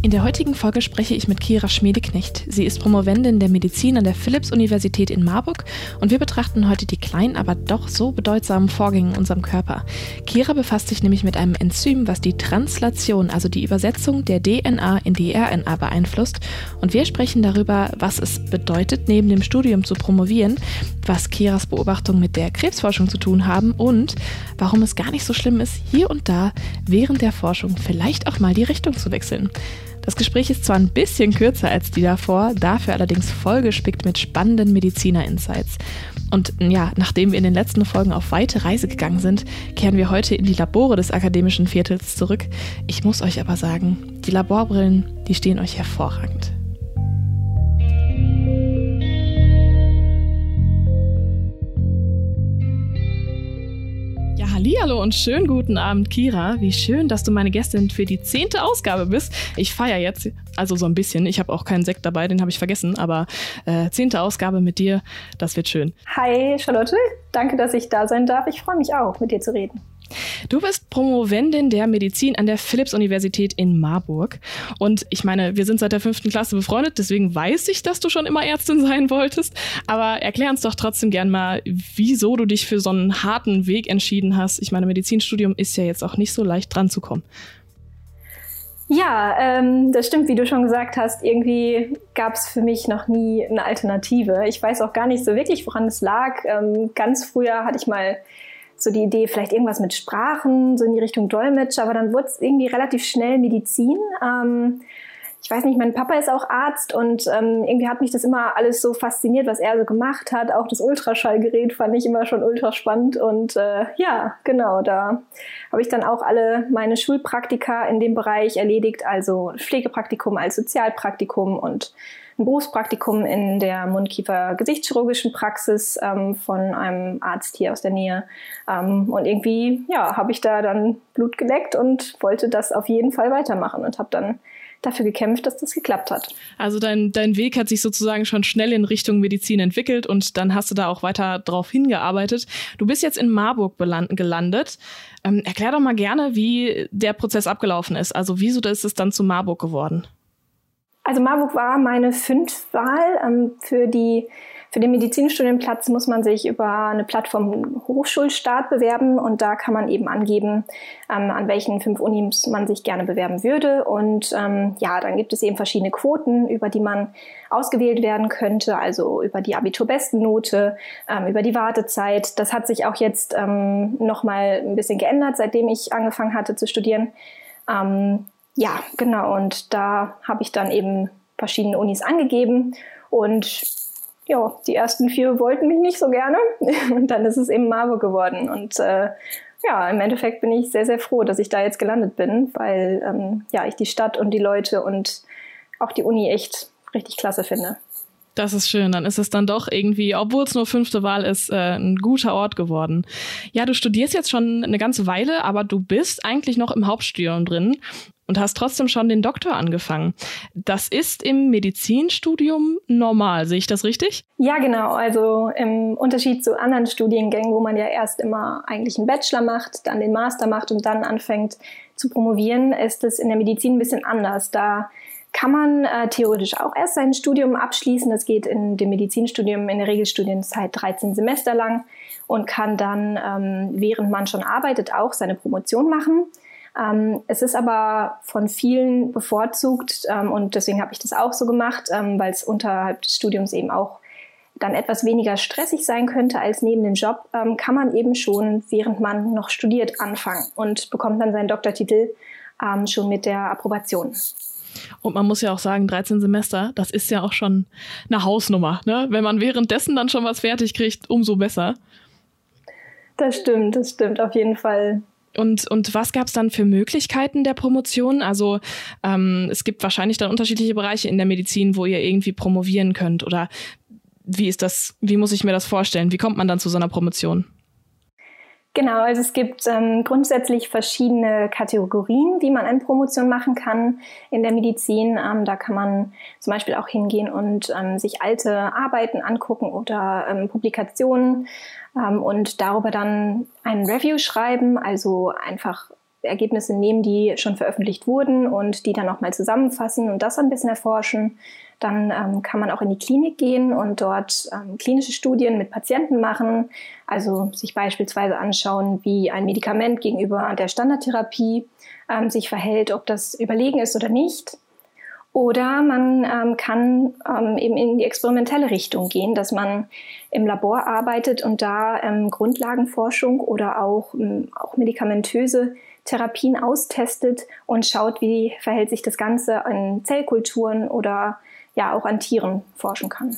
In der heutigen Folge spreche ich mit Kira Schmiedeknecht. Sie ist Promovendin der Medizin an der Philipps-Universität in Marburg und wir betrachten heute die kleinen, aber doch so bedeutsamen Vorgänge in unserem Körper. Kira befasst sich nämlich mit einem Enzym, was die Translation, also die Übersetzung der DNA in die RNA beeinflusst. Und wir sprechen darüber, was es bedeutet, neben dem Studium zu promovieren, was Kiras Beobachtungen mit der Krebsforschung zu tun haben und warum es gar nicht so schlimm ist, hier und da während der Forschung vielleicht auch mal die Richtung zu wechseln. Das Gespräch ist zwar ein bisschen kürzer als die davor, dafür allerdings vollgespickt mit spannenden Mediziner-Insights. Und ja, nachdem wir in den letzten Folgen auf weite Reise gegangen sind, kehren wir heute in die Labore des akademischen Viertels zurück. Ich muss euch aber sagen, die Laborbrillen, die stehen euch hervorragend. Hallihallo und schönen guten Abend, Kira. Wie schön, dass du meine Gästin für die zehnte Ausgabe bist. Ich feiere jetzt, also so ein bisschen. Ich habe auch keinen Sekt dabei, den habe ich vergessen, aber äh, zehnte Ausgabe mit dir, das wird schön. Hi Charlotte, danke, dass ich da sein darf. Ich freue mich auch, mit dir zu reden. Du bist Promovendin der Medizin an der Philipps-Universität in Marburg. Und ich meine, wir sind seit der fünften Klasse befreundet, deswegen weiß ich, dass du schon immer Ärztin sein wolltest. Aber erklär uns doch trotzdem gern mal, wieso du dich für so einen harten Weg entschieden hast. Ich meine, Medizinstudium ist ja jetzt auch nicht so leicht dran zu kommen. Ja, ähm, das stimmt, wie du schon gesagt hast. Irgendwie gab es für mich noch nie eine Alternative. Ich weiß auch gar nicht so wirklich, woran es lag. Ähm, ganz früher hatte ich mal so die Idee, vielleicht irgendwas mit Sprachen, so in die Richtung Dolmetsch, aber dann wurde es irgendwie relativ schnell Medizin. Ähm, ich weiß nicht, mein Papa ist auch Arzt und ähm, irgendwie hat mich das immer alles so fasziniert, was er so gemacht hat. Auch das Ultraschallgerät fand ich immer schon ultra spannend und äh, ja, genau, da habe ich dann auch alle meine Schulpraktika in dem Bereich erledigt, also Pflegepraktikum als Sozialpraktikum und ein Berufspraktikum in der Mundkiefer-Gesichtschirurgischen Praxis ähm, von einem Arzt hier aus der Nähe. Ähm, und irgendwie, ja, habe ich da dann Blut geleckt und wollte das auf jeden Fall weitermachen und habe dann dafür gekämpft, dass das geklappt hat. Also dein, dein Weg hat sich sozusagen schon schnell in Richtung Medizin entwickelt und dann hast du da auch weiter drauf hingearbeitet. Du bist jetzt in Marburg gelandet. Ähm, erklär doch mal gerne, wie der Prozess abgelaufen ist. Also wieso ist es dann zu Marburg geworden? Also Marburg war meine Fünftwahl. Ähm, für, die, für den Medizinstudienplatz muss man sich über eine Plattform Hochschulstart bewerben und da kann man eben angeben, ähm, an welchen fünf Unis man sich gerne bewerben würde. Und ähm, ja, dann gibt es eben verschiedene Quoten, über die man ausgewählt werden könnte, also über die Abiturbestennote, ähm, über die Wartezeit. Das hat sich auch jetzt ähm, nochmal ein bisschen geändert, seitdem ich angefangen hatte zu studieren. Ähm, ja, genau. Und da habe ich dann eben verschiedene Unis angegeben und ja, die ersten vier wollten mich nicht so gerne und dann ist es eben Marburg geworden und äh, ja, im Endeffekt bin ich sehr, sehr froh, dass ich da jetzt gelandet bin, weil ähm, ja, ich die Stadt und die Leute und auch die Uni echt richtig klasse finde. Das ist schön. Dann ist es dann doch irgendwie, obwohl es nur fünfte Wahl ist, äh, ein guter Ort geworden. Ja, du studierst jetzt schon eine ganze Weile, aber du bist eigentlich noch im Hauptstudium drin und hast trotzdem schon den Doktor angefangen. Das ist im Medizinstudium normal, sehe ich das richtig? Ja, genau. Also im Unterschied zu anderen Studiengängen, wo man ja erst immer eigentlich einen Bachelor macht, dann den Master macht und dann anfängt zu promovieren, ist es in der Medizin ein bisschen anders. Da kann man äh, theoretisch auch erst sein Studium abschließen. Das geht in dem Medizinstudium in der Regelstudienzeit 13 Semester lang und kann dann, ähm, während man schon arbeitet, auch seine Promotion machen. Ähm, es ist aber von vielen bevorzugt ähm, und deswegen habe ich das auch so gemacht, ähm, weil es unterhalb des Studiums eben auch dann etwas weniger stressig sein könnte als neben dem Job, ähm, kann man eben schon, während man noch studiert, anfangen und bekommt dann seinen Doktortitel ähm, schon mit der Approbation. Und man muss ja auch sagen, 13 Semester, das ist ja auch schon eine Hausnummer. Ne? Wenn man währenddessen dann schon was fertig kriegt, umso besser. Das stimmt, das stimmt auf jeden Fall. Und, und was gab es dann für Möglichkeiten der Promotion? Also ähm, es gibt wahrscheinlich dann unterschiedliche Bereiche in der Medizin, wo ihr irgendwie promovieren könnt. Oder wie ist das, wie muss ich mir das vorstellen? Wie kommt man dann zu so einer Promotion? Genau, also es gibt ähm, grundsätzlich verschiedene Kategorien, wie man eine Promotion machen kann in der Medizin. Ähm, da kann man zum Beispiel auch hingehen und ähm, sich alte Arbeiten angucken oder ähm, Publikationen ähm, und darüber dann ein Review schreiben, also einfach Ergebnisse nehmen, die schon veröffentlicht wurden und die dann nochmal zusammenfassen und das ein bisschen erforschen. Dann ähm, kann man auch in die Klinik gehen und dort ähm, klinische Studien mit Patienten machen, also sich beispielsweise anschauen, wie ein Medikament gegenüber der Standardtherapie ähm, sich verhält, ob das überlegen ist oder nicht. Oder man ähm, kann ähm, eben in die experimentelle Richtung gehen, dass man im Labor arbeitet und da ähm, Grundlagenforschung oder auch, auch medikamentöse Therapien austestet und schaut, wie verhält sich das Ganze an Zellkulturen oder ja auch an Tieren forschen kann.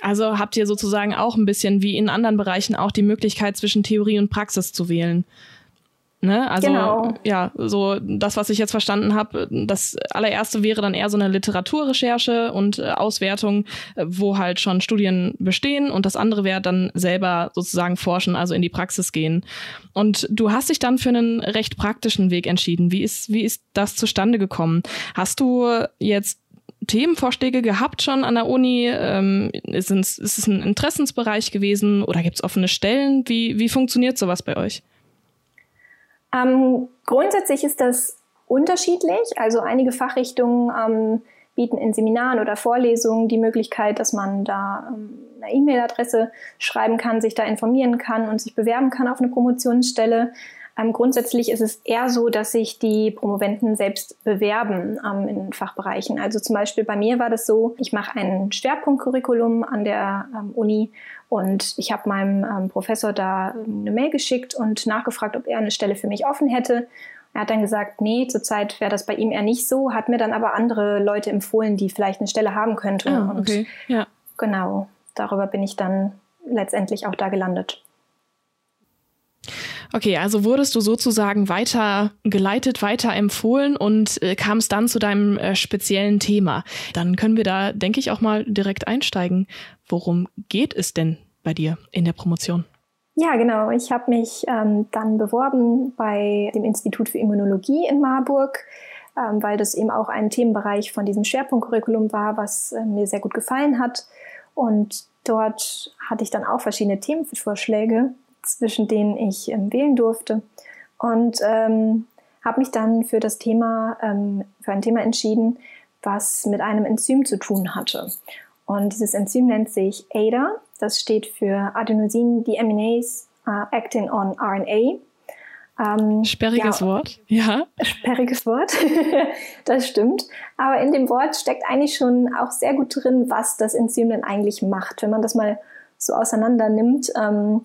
Also habt ihr sozusagen auch ein bisschen wie in anderen Bereichen auch die Möglichkeit zwischen Theorie und Praxis zu wählen. Ne? Also genau. ja, so das, was ich jetzt verstanden habe, das allererste wäre dann eher so eine Literaturrecherche und äh, Auswertung, äh, wo halt schon Studien bestehen und das andere wäre dann selber sozusagen forschen, also in die Praxis gehen. Und du hast dich dann für einen recht praktischen Weg entschieden. Wie ist, wie ist das zustande gekommen? Hast du jetzt Themenvorschläge gehabt schon an der Uni? Ähm, ist, es, ist es ein Interessensbereich gewesen oder gibt es offene Stellen? Wie, wie funktioniert sowas bei euch? Ähm, grundsätzlich ist das unterschiedlich. Also einige Fachrichtungen ähm, bieten in Seminaren oder Vorlesungen die Möglichkeit, dass man da ähm, eine E-Mail-Adresse schreiben kann, sich da informieren kann und sich bewerben kann auf eine Promotionsstelle. Ähm, grundsätzlich ist es eher so, dass sich die Promoventen selbst bewerben ähm, in Fachbereichen. Also zum Beispiel bei mir war das so, ich mache ein Schwerpunktcurriculum an der ähm, Uni und ich habe meinem ähm, Professor da eine Mail geschickt und nachgefragt, ob er eine Stelle für mich offen hätte. Er hat dann gesagt, nee, zurzeit wäre das bei ihm eher nicht so, hat mir dann aber andere Leute empfohlen, die vielleicht eine Stelle haben könnten. Ah, okay. Und ja. genau, darüber bin ich dann letztendlich auch da gelandet. Okay, also wurdest du sozusagen weiter geleitet, weiter empfohlen und äh, kamst dann zu deinem äh, speziellen Thema. Dann können wir da, denke ich, auch mal direkt einsteigen. Worum geht es denn bei dir in der Promotion? Ja, genau. Ich habe mich ähm, dann beworben bei dem Institut für Immunologie in Marburg, ähm, weil das eben auch ein Themenbereich von diesem Schwerpunktcurriculum war, was äh, mir sehr gut gefallen hat. Und dort hatte ich dann auch verschiedene Themenvorschläge zwischen denen ich ähm, wählen durfte. Und ähm, habe mich dann für das Thema, ähm, für ein Thema entschieden, was mit einem Enzym zu tun hatte. Und dieses Enzym nennt sich ADA. Das steht für Adenosin Deaminase uh, Acting on RNA. Ähm, sperriges ja, Wort, ja. Sperriges Wort, das stimmt. Aber in dem Wort steckt eigentlich schon auch sehr gut drin, was das Enzym denn eigentlich macht. Wenn man das mal so auseinander nimmt, ähm,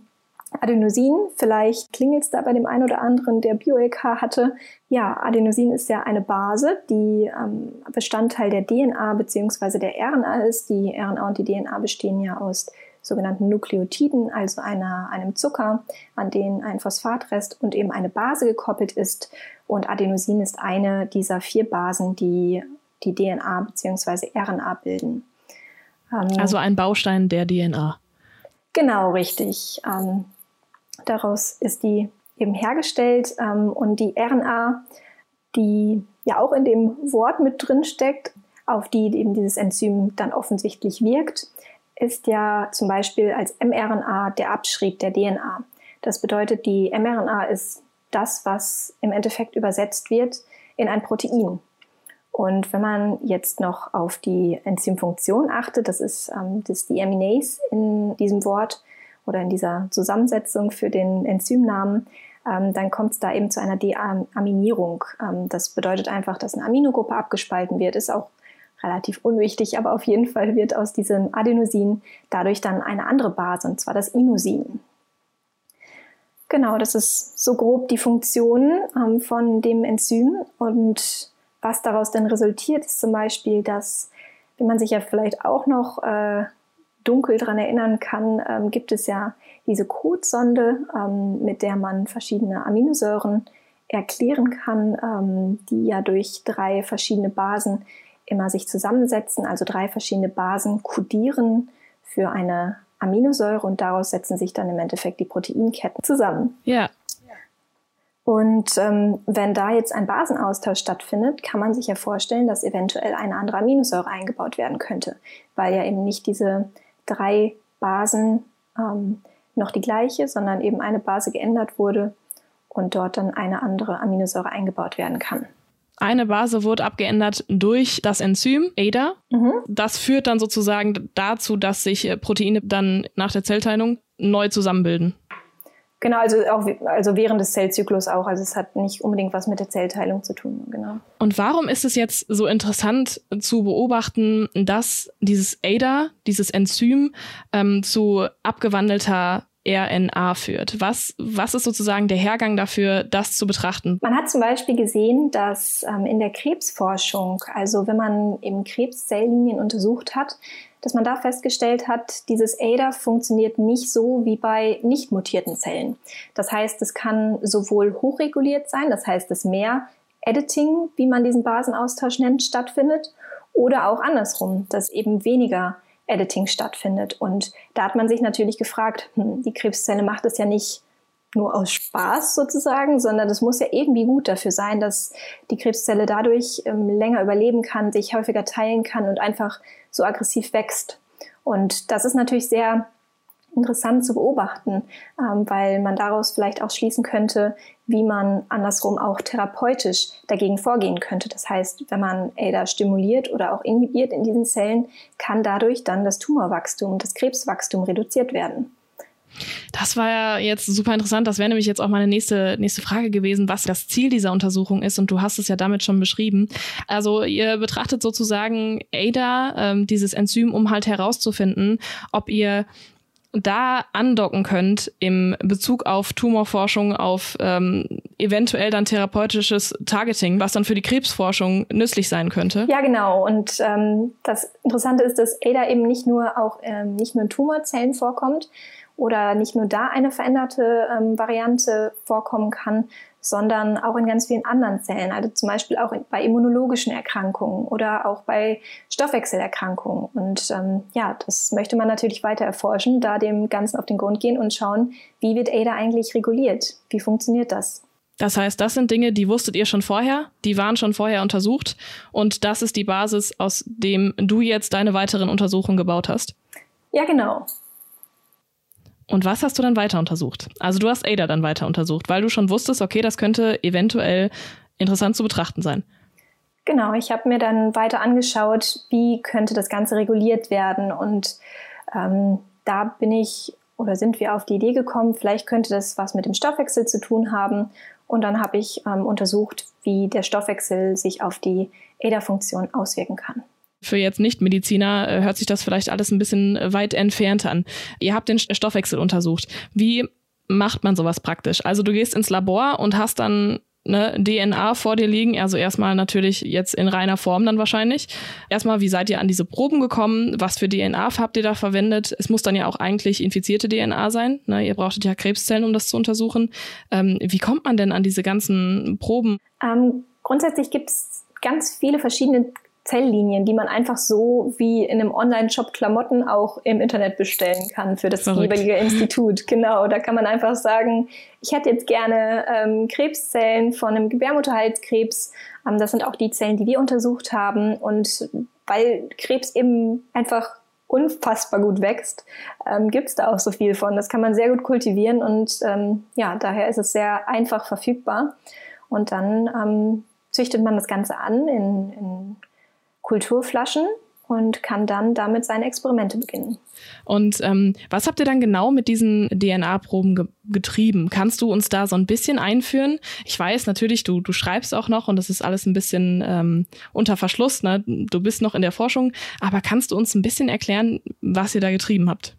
Adenosin, vielleicht klingelt es da bei dem einen oder anderen, der BioLK hatte. Ja, Adenosin ist ja eine Base, die ähm, Bestandteil der DNA bzw. der RNA ist. Die RNA und die DNA bestehen ja aus sogenannten Nukleotiden, also einer, einem Zucker, an den ein Phosphatrest und eben eine Base gekoppelt ist. Und Adenosin ist eine dieser vier Basen, die die DNA bzw. RNA bilden. Ähm, also ein Baustein der DNA. Genau, richtig. Ähm, Daraus ist die eben hergestellt ähm, und die RNA, die ja auch in dem Wort mit drin steckt, auf die eben dieses Enzym dann offensichtlich wirkt, ist ja zum Beispiel als mRNA der Abschrieb der DNA. Das bedeutet, die mRNA ist das, was im Endeffekt übersetzt wird in ein Protein. Und wenn man jetzt noch auf die Enzymfunktion achtet, das ist ähm, das Deaminase in diesem Wort, oder in dieser Zusammensetzung für den Enzymnamen, ähm, dann kommt es da eben zu einer Deaminierung. Ähm, das bedeutet einfach, dass eine Aminogruppe abgespalten wird, ist auch relativ unwichtig, aber auf jeden Fall wird aus diesem Adenosin dadurch dann eine andere Base, und zwar das Inosin. Genau, das ist so grob die Funktion ähm, von dem Enzym und was daraus dann resultiert, ist zum Beispiel, dass, wie man sich ja vielleicht auch noch äh, dunkel dran erinnern kann, ähm, gibt es ja diese Codesonde, ähm, mit der man verschiedene Aminosäuren erklären kann, ähm, die ja durch drei verschiedene Basen immer sich zusammensetzen. Also drei verschiedene Basen kodieren für eine Aminosäure und daraus setzen sich dann im Endeffekt die Proteinketten zusammen. Ja. Und ähm, wenn da jetzt ein Basenaustausch stattfindet, kann man sich ja vorstellen, dass eventuell eine andere Aminosäure eingebaut werden könnte, weil ja eben nicht diese drei Basen ähm, noch die gleiche, sondern eben eine Base geändert wurde und dort dann eine andere Aminosäure eingebaut werden kann. Eine Base wurde abgeändert durch das Enzym ADA. Mhm. Das führt dann sozusagen dazu, dass sich äh, Proteine dann nach der Zellteilung neu zusammenbilden. Genau, also auch also während des Zellzyklus auch. Also es hat nicht unbedingt was mit der Zellteilung zu tun, genau. Und warum ist es jetzt so interessant zu beobachten, dass dieses ADA, dieses Enzym, ähm, zu abgewandelter RNA führt. Was, was ist sozusagen der Hergang dafür, das zu betrachten? Man hat zum Beispiel gesehen, dass ähm, in der Krebsforschung, also wenn man eben Krebszelllinien untersucht hat, dass man da festgestellt hat, dieses ADA funktioniert nicht so wie bei nicht mutierten Zellen. Das heißt, es kann sowohl hochreguliert sein, das heißt, dass mehr Editing, wie man diesen Basenaustausch nennt, stattfindet, oder auch andersrum, dass eben weniger Editing stattfindet. Und da hat man sich natürlich gefragt, hm, die Krebszelle macht es ja nicht nur aus Spaß sozusagen, sondern das muss ja irgendwie gut dafür sein, dass die Krebszelle dadurch ähm, länger überleben kann, sich häufiger teilen kann und einfach so aggressiv wächst. Und das ist natürlich sehr interessant zu beobachten, ähm, weil man daraus vielleicht auch schließen könnte, wie man andersrum auch therapeutisch dagegen vorgehen könnte. Das heißt, wenn man ADA stimuliert oder auch inhibiert in diesen Zellen, kann dadurch dann das Tumorwachstum, das Krebswachstum reduziert werden. Das war ja jetzt super interessant. Das wäre nämlich jetzt auch meine nächste, nächste Frage gewesen, was das Ziel dieser Untersuchung ist. Und du hast es ja damit schon beschrieben. Also ihr betrachtet sozusagen ADA, ähm, dieses Enzym, um halt herauszufinden, ob ihr da andocken könnt im Bezug auf Tumorforschung, auf ähm, eventuell dann therapeutisches Targeting, was dann für die Krebsforschung nützlich sein könnte. Ja, genau. Und ähm, das Interessante ist, dass ADA eben nicht nur auch ähm, nicht nur in Tumorzellen vorkommt oder nicht nur da eine veränderte ähm, Variante vorkommen kann, sondern auch in ganz vielen anderen Zellen, also zum Beispiel auch bei immunologischen Erkrankungen oder auch bei Stoffwechselerkrankungen. Und ähm, ja, das möchte man natürlich weiter erforschen, da dem Ganzen auf den Grund gehen und schauen, wie wird ADA eigentlich reguliert? Wie funktioniert das? Das heißt, das sind Dinge, die wusstet ihr schon vorher, die waren schon vorher untersucht und das ist die Basis, aus dem du jetzt deine weiteren Untersuchungen gebaut hast. Ja, genau. Und was hast du dann weiter untersucht? Also du hast Ada dann weiter untersucht, weil du schon wusstest, okay, das könnte eventuell interessant zu betrachten sein. Genau, ich habe mir dann weiter angeschaut, wie könnte das Ganze reguliert werden. Und ähm, da bin ich oder sind wir auf die Idee gekommen, vielleicht könnte das was mit dem Stoffwechsel zu tun haben. Und dann habe ich ähm, untersucht, wie der Stoffwechsel sich auf die ADA-Funktion auswirken kann. Für jetzt Nicht-Mediziner äh, hört sich das vielleicht alles ein bisschen äh, weit entfernt an. Ihr habt den Stoffwechsel untersucht. Wie macht man sowas praktisch? Also du gehst ins Labor und hast dann ne, DNA vor dir liegen. Also erstmal natürlich jetzt in reiner Form dann wahrscheinlich. Erstmal, wie seid ihr an diese Proben gekommen? Was für DNA habt ihr da verwendet? Es muss dann ja auch eigentlich infizierte DNA sein. Ne? Ihr brauchtet ja Krebszellen, um das zu untersuchen. Ähm, wie kommt man denn an diese ganzen Proben? Ähm, grundsätzlich gibt es ganz viele verschiedene Zelllinien, die man einfach so wie in einem Online-Shop Klamotten auch im Internet bestellen kann für das Verrückt. jeweilige Institut. Genau, da kann man einfach sagen, ich hätte jetzt gerne ähm, Krebszellen von einem Gebärmutterhalskrebs. Ähm, das sind auch die Zellen, die wir untersucht haben. Und weil Krebs eben einfach unfassbar gut wächst, ähm, gibt es da auch so viel von. Das kann man sehr gut kultivieren und ähm, ja, daher ist es sehr einfach verfügbar. Und dann ähm, züchtet man das Ganze an in, in Kulturflaschen und kann dann damit seine Experimente beginnen. Und ähm, was habt ihr dann genau mit diesen DNA-Proben ge getrieben? Kannst du uns da so ein bisschen einführen? Ich weiß natürlich, du, du schreibst auch noch und das ist alles ein bisschen ähm, unter Verschluss. Ne? Du bist noch in der Forschung, aber kannst du uns ein bisschen erklären, was ihr da getrieben habt?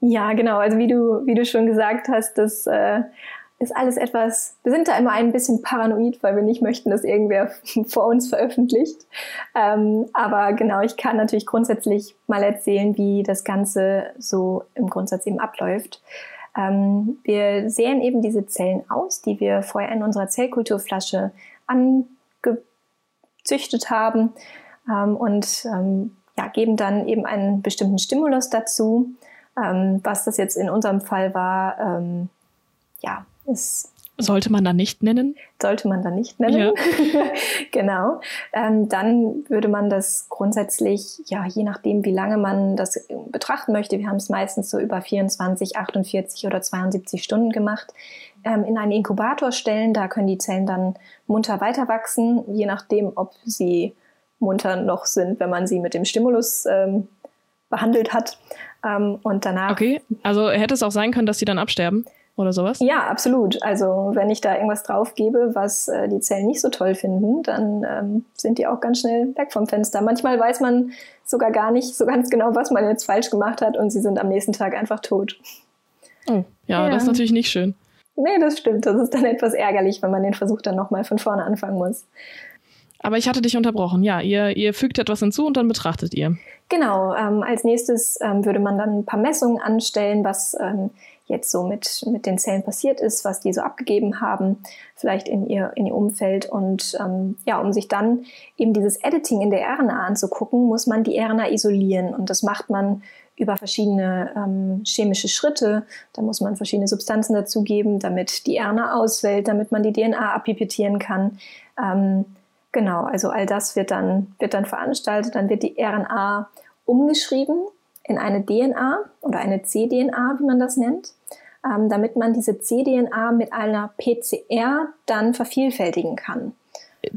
Ja, genau. Also wie du, wie du schon gesagt hast, das äh, ist alles etwas, wir sind da immer ein bisschen paranoid, weil wir nicht möchten, dass irgendwer vor uns veröffentlicht. Ähm, aber genau, ich kann natürlich grundsätzlich mal erzählen, wie das Ganze so im Grundsatz eben abläuft. Ähm, wir säen eben diese Zellen aus, die wir vorher in unserer Zellkulturflasche angezüchtet haben ähm, und ähm, ja, geben dann eben einen bestimmten Stimulus dazu. Ähm, was das jetzt in unserem Fall war, ähm, ja, ist sollte man da nicht nennen? Sollte man da nicht nennen. Ja. genau. Ähm, dann würde man das grundsätzlich, ja, je nachdem, wie lange man das betrachten möchte, wir haben es meistens so über 24, 48 oder 72 Stunden gemacht, ähm, in einen Inkubator stellen. Da können die Zellen dann munter weiter wachsen, je nachdem, ob sie munter noch sind, wenn man sie mit dem Stimulus ähm, behandelt hat. Ähm, und danach. Okay, also hätte es auch sein können, dass sie dann absterben? Oder sowas? Ja, absolut. Also wenn ich da irgendwas drauf gebe, was äh, die Zellen nicht so toll finden, dann ähm, sind die auch ganz schnell weg vom Fenster. Manchmal weiß man sogar gar nicht so ganz genau, was man jetzt falsch gemacht hat und sie sind am nächsten Tag einfach tot. Oh, ja, ja. das ist natürlich nicht schön. Nee, das stimmt. Das ist dann etwas ärgerlich, wenn man den Versuch dann nochmal von vorne anfangen muss. Aber ich hatte dich unterbrochen. Ja, ihr, ihr fügt etwas hinzu und dann betrachtet ihr. Genau. Ähm, als nächstes ähm, würde man dann ein paar Messungen anstellen, was ähm, jetzt so mit, mit den Zellen passiert ist, was die so abgegeben haben, vielleicht in ihr, in ihr Umfeld. Und ähm, ja, um sich dann eben dieses Editing in der RNA anzugucken, muss man die RNA isolieren. Und das macht man über verschiedene ähm, chemische Schritte. Da muss man verschiedene Substanzen dazugeben, damit die RNA auswählt, damit man die DNA apipettieren kann. Ähm, genau, also all das wird dann, wird dann veranstaltet. Dann wird die RNA umgeschrieben in eine DNA oder eine cDNA, wie man das nennt, ähm, damit man diese cDNA mit einer PCR dann vervielfältigen kann.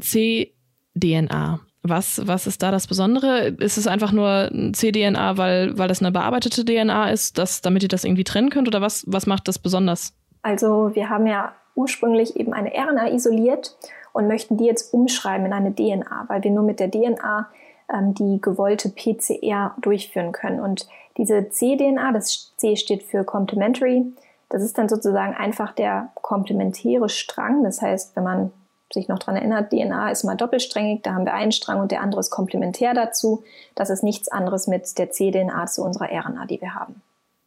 cDNA. Was, was ist da das Besondere? Ist es einfach nur cDNA, weil, weil das eine bearbeitete DNA ist, dass, damit ihr das irgendwie trennen könnt? Oder was, was macht das besonders? Also wir haben ja ursprünglich eben eine RNA isoliert und möchten die jetzt umschreiben in eine DNA, weil wir nur mit der DNA ähm, die gewollte PCR durchführen können. Und diese cDNA, das C steht für Complementary, das ist dann sozusagen einfach der komplementäre Strang. Das heißt, wenn man sich noch daran erinnert, DNA ist mal doppelsträngig, da haben wir einen Strang und der andere ist komplementär dazu. Das ist nichts anderes mit der cDNA zu unserer RNA, die wir haben.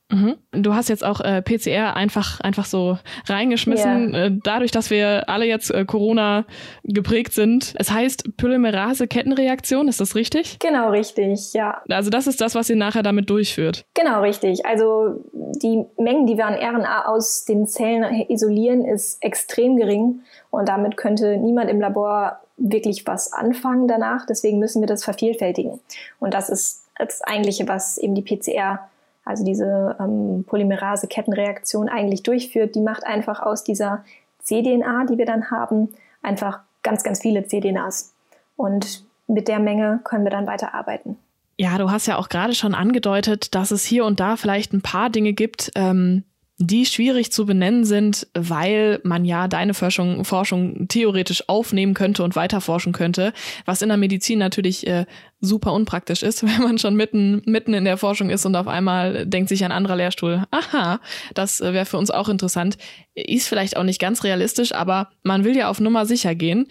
Mhm. Du hast jetzt auch äh, PCR einfach, einfach so reingeschmissen, yeah. äh, dadurch, dass wir alle jetzt äh, Corona geprägt sind. Es heißt Polymerase-Kettenreaktion, ist das richtig? Genau, richtig, ja. Also das ist das, was ihr nachher damit durchführt. Genau, richtig. Also die Mengen, die wir an RNA aus den Zellen isolieren, ist extrem gering und damit könnte niemand im Labor wirklich was anfangen danach. Deswegen müssen wir das vervielfältigen. Und das ist das Eigentliche, was eben die PCR also diese ähm, Polymerase-Kettenreaktion eigentlich durchführt, die macht einfach aus dieser cDNA, die wir dann haben, einfach ganz, ganz viele cDNAs. Und mit der Menge können wir dann weiterarbeiten. Ja, du hast ja auch gerade schon angedeutet, dass es hier und da vielleicht ein paar Dinge gibt, ähm, die schwierig zu benennen sind, weil man ja deine Forschung, Forschung theoretisch aufnehmen könnte und weiterforschen könnte, was in der Medizin natürlich äh, super unpraktisch ist, wenn man schon mitten, mitten in der Forschung ist und auf einmal denkt sich ein anderer Lehrstuhl, aha, das äh, wäre für uns auch interessant. Ist vielleicht auch nicht ganz realistisch, aber man will ja auf Nummer sicher gehen.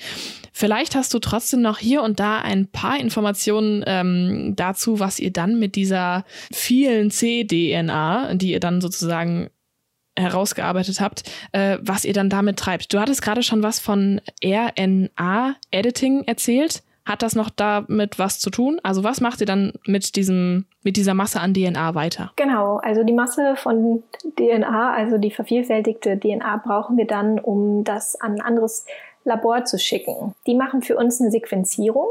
Vielleicht hast du trotzdem noch hier und da ein paar Informationen ähm, dazu, was ihr dann mit dieser vielen C-DNA, die ihr dann sozusagen herausgearbeitet habt, äh, was ihr dann damit treibt. Du hattest gerade schon was von RNA-Editing erzählt. Hat das noch damit was zu tun? Also was macht ihr dann mit diesem, mit dieser Masse an DNA weiter? Genau, also die Masse von DNA, also die vervielfältigte DNA, brauchen wir dann, um das an ein anderes Labor zu schicken. Die machen für uns eine Sequenzierung.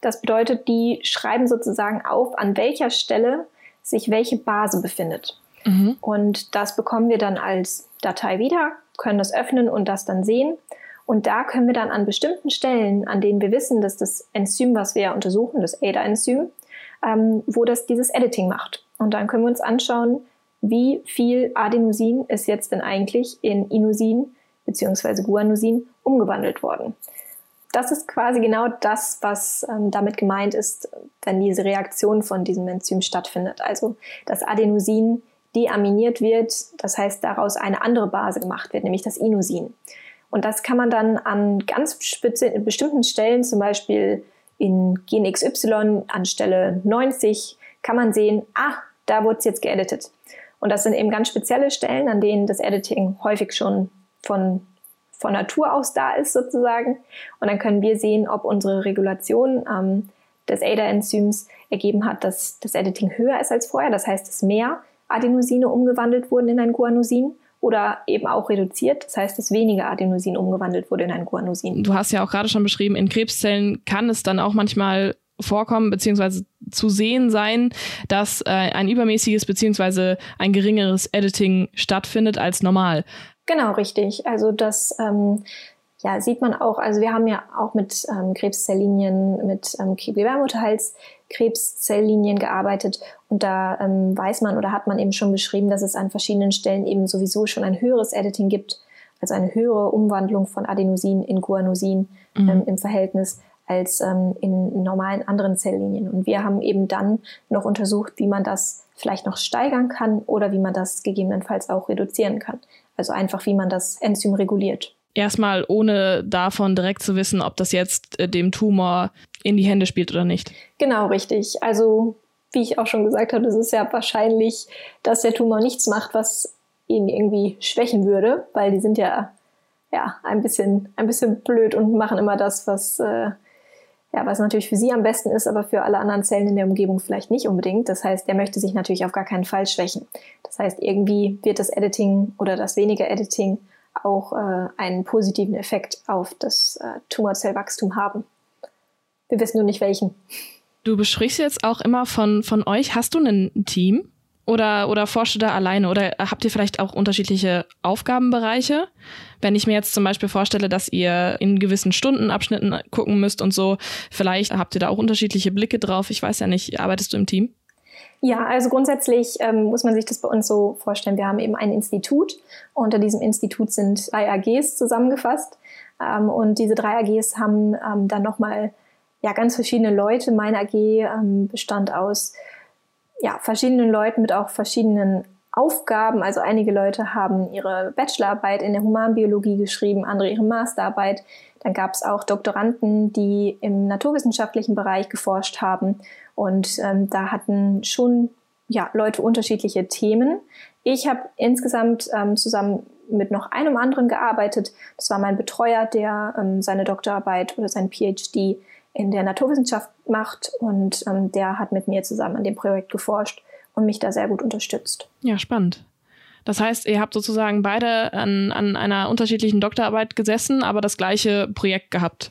Das bedeutet, die schreiben sozusagen auf, an welcher Stelle sich welche Base befindet. Mhm. Und das bekommen wir dann als Datei wieder, können das öffnen und das dann sehen. Und da können wir dann an bestimmten Stellen, an denen wir wissen, dass das Enzym, was wir untersuchen, das ADA-Enzym, ähm, wo das dieses Editing macht. Und dann können wir uns anschauen, wie viel Adenosin ist jetzt denn eigentlich in Inusin bzw. Guanosin umgewandelt worden. Das ist quasi genau das, was ähm, damit gemeint ist, wenn diese Reaktion von diesem Enzym stattfindet. Also das Adenosin deaminiert wird, das heißt daraus eine andere Base gemacht wird, nämlich das Inusin. Und das kann man dann an ganz bestimmten Stellen, zum Beispiel in Gen XY an Stelle 90, kann man sehen, ah, da wurde es jetzt geeditet. Und das sind eben ganz spezielle Stellen, an denen das Editing häufig schon von, von Natur aus da ist sozusagen. Und dann können wir sehen, ob unsere Regulation ähm, des ADA-Enzyms ergeben hat, dass das Editing höher ist als vorher. Das heißt, dass mehr Adenosine umgewandelt wurden in ein Guanosin oder eben auch reduziert. Das heißt, dass weniger Adenosin umgewandelt wurde in ein Guanosin. Du hast ja auch gerade schon beschrieben, in Krebszellen kann es dann auch manchmal vorkommen beziehungsweise zu sehen sein, dass äh, ein übermäßiges beziehungsweise ein geringeres Editing stattfindet als normal. Genau, richtig. Also das ähm, ja, sieht man auch, also wir haben ja auch mit ähm, Krebszelllinien, mit ähm, Gebärmutterhalskrebszelllinien gearbeitet und da ähm, weiß man oder hat man eben schon beschrieben, dass es an verschiedenen Stellen eben sowieso schon ein höheres Editing gibt, also eine höhere Umwandlung von Adenosin in Guanosin mhm. ähm, im Verhältnis als ähm, in normalen anderen Zelllinien. Und wir haben eben dann noch untersucht, wie man das vielleicht noch steigern kann oder wie man das gegebenenfalls auch reduzieren kann. Also einfach, wie man das Enzym reguliert. Erstmal ohne davon direkt zu wissen, ob das jetzt äh, dem Tumor in die Hände spielt oder nicht. Genau, richtig. Also wie ich auch schon gesagt habe, es ist ja wahrscheinlich, dass der Tumor nichts macht, was ihn irgendwie schwächen würde, weil die sind ja ja ein bisschen ein bisschen blöd und machen immer das, was äh, ja, was natürlich für sie am besten ist, aber für alle anderen Zellen in der Umgebung vielleicht nicht unbedingt. Das heißt, der möchte sich natürlich auf gar keinen Fall schwächen. Das heißt, irgendwie wird das Editing oder das weniger Editing auch äh, einen positiven Effekt auf das äh, Tumorzellwachstum haben. Wir wissen nur nicht welchen. Du besprichst jetzt auch immer von, von euch. Hast du ein Team? Oder, oder forscht du da alleine? Oder habt ihr vielleicht auch unterschiedliche Aufgabenbereiche? Wenn ich mir jetzt zum Beispiel vorstelle, dass ihr in gewissen Stundenabschnitten gucken müsst und so, vielleicht habt ihr da auch unterschiedliche Blicke drauf. Ich weiß ja nicht, arbeitest du im Team? Ja, also grundsätzlich ähm, muss man sich das bei uns so vorstellen. Wir haben eben ein Institut. Unter diesem Institut sind drei AGs zusammengefasst. Ähm, und diese drei AGs haben ähm, dann nochmal ja, ganz verschiedene Leute. Meine AG ähm, bestand aus ja, verschiedenen Leuten mit auch verschiedenen Aufgaben. Also einige Leute haben ihre Bachelorarbeit in der Humanbiologie geschrieben, andere ihre Masterarbeit. Dann gab es auch Doktoranden, die im naturwissenschaftlichen Bereich geforscht haben. Und ähm, da hatten schon ja, Leute unterschiedliche Themen. Ich habe insgesamt ähm, zusammen mit noch einem anderen gearbeitet. Das war mein Betreuer, der ähm, seine Doktorarbeit oder sein PhD in der Naturwissenschaft macht und ähm, der hat mit mir zusammen an dem Projekt geforscht und mich da sehr gut unterstützt. Ja, spannend. Das heißt, ihr habt sozusagen beide an, an einer unterschiedlichen Doktorarbeit gesessen, aber das gleiche Projekt gehabt.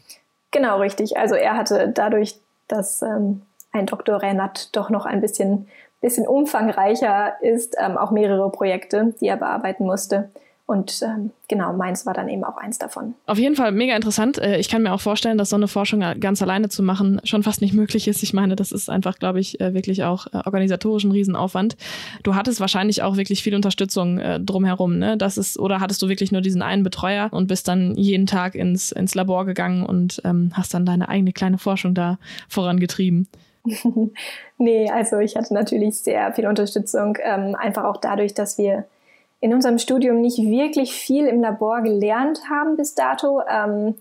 Genau, richtig. Also er hatte dadurch, dass ähm, ein Doktorand doch noch ein bisschen, bisschen umfangreicher ist, ähm, auch mehrere Projekte, die er bearbeiten musste. Und ähm, genau, meins war dann eben auch eins davon. Auf jeden Fall mega interessant. Äh, ich kann mir auch vorstellen, dass so eine Forschung ganz alleine zu machen schon fast nicht möglich ist. Ich meine, das ist einfach, glaube ich, äh, wirklich auch äh, organisatorisch ein Riesenaufwand. Du hattest wahrscheinlich auch wirklich viel Unterstützung drumherum, ne? Das ist, oder hattest du wirklich nur diesen einen Betreuer und bist dann jeden Tag ins, ins Labor gegangen und ähm, hast dann deine eigene kleine Forschung da vorangetrieben? nee, also ich hatte natürlich sehr viel Unterstützung, ähm, einfach auch dadurch, dass wir in unserem Studium nicht wirklich viel im Labor gelernt haben bis dato, ähm,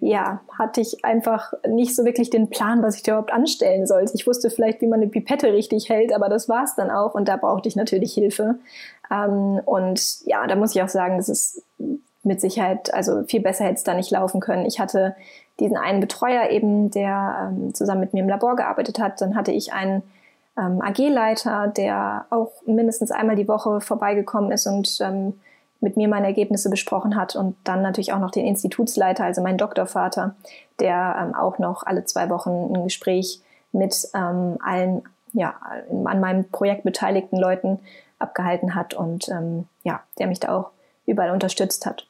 ja, hatte ich einfach nicht so wirklich den Plan, was ich da überhaupt anstellen sollte. Ich wusste vielleicht, wie man eine Pipette richtig hält, aber das war es dann auch und da brauchte ich natürlich Hilfe. Ähm, und ja, da muss ich auch sagen, das ist mit Sicherheit, also viel besser hätte es da nicht laufen können. Ich hatte diesen einen Betreuer eben, der ähm, zusammen mit mir im Labor gearbeitet hat. Dann hatte ich einen ähm, AG-Leiter, der auch mindestens einmal die Woche vorbeigekommen ist und ähm, mit mir meine Ergebnisse besprochen hat und dann natürlich auch noch den Institutsleiter, also mein Doktorvater, der ähm, auch noch alle zwei Wochen ein Gespräch mit ähm, allen ja, an meinem Projekt beteiligten Leuten abgehalten hat und ähm, ja, der mich da auch überall unterstützt hat.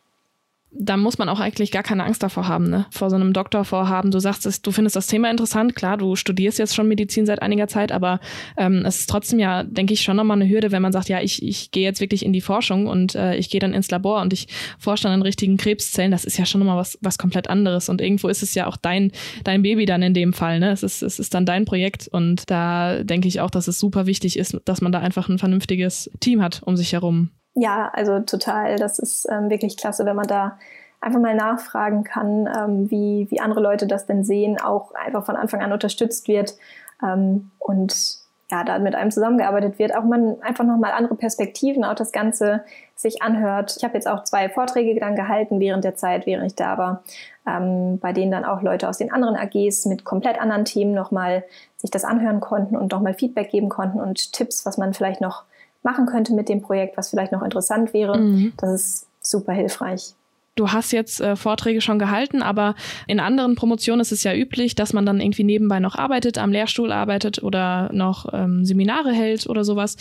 Da muss man auch eigentlich gar keine Angst davor haben, ne? Vor so einem Doktorvorhaben. Du sagst, du findest das Thema interessant, klar, du studierst jetzt schon Medizin seit einiger Zeit, aber ähm, es ist trotzdem ja, denke ich, schon nochmal eine Hürde, wenn man sagt, ja, ich, ich gehe jetzt wirklich in die Forschung und äh, ich gehe dann ins Labor und ich forsche dann an richtigen Krebszellen. Das ist ja schon nochmal was, was komplett anderes. Und irgendwo ist es ja auch dein, dein Baby dann in dem Fall, ne? Es ist, es ist dann dein Projekt und da denke ich auch, dass es super wichtig ist, dass man da einfach ein vernünftiges Team hat um sich herum. Ja, also total. Das ist ähm, wirklich klasse, wenn man da einfach mal nachfragen kann, ähm, wie, wie andere Leute das denn sehen, auch einfach von Anfang an unterstützt wird ähm, und ja, da mit einem zusammengearbeitet wird, auch man einfach nochmal andere Perspektiven, auch das Ganze sich anhört. Ich habe jetzt auch zwei Vorträge dann gehalten während der Zeit, während ich da war, ähm, bei denen dann auch Leute aus den anderen AGs mit komplett anderen Themen nochmal sich das anhören konnten und nochmal Feedback geben konnten und Tipps, was man vielleicht noch machen könnte mit dem Projekt, was vielleicht noch interessant wäre. Mhm. Das ist super hilfreich. Du hast jetzt äh, Vorträge schon gehalten, aber in anderen Promotionen ist es ja üblich, dass man dann irgendwie nebenbei noch arbeitet, am Lehrstuhl arbeitet oder noch ähm, Seminare hält oder sowas.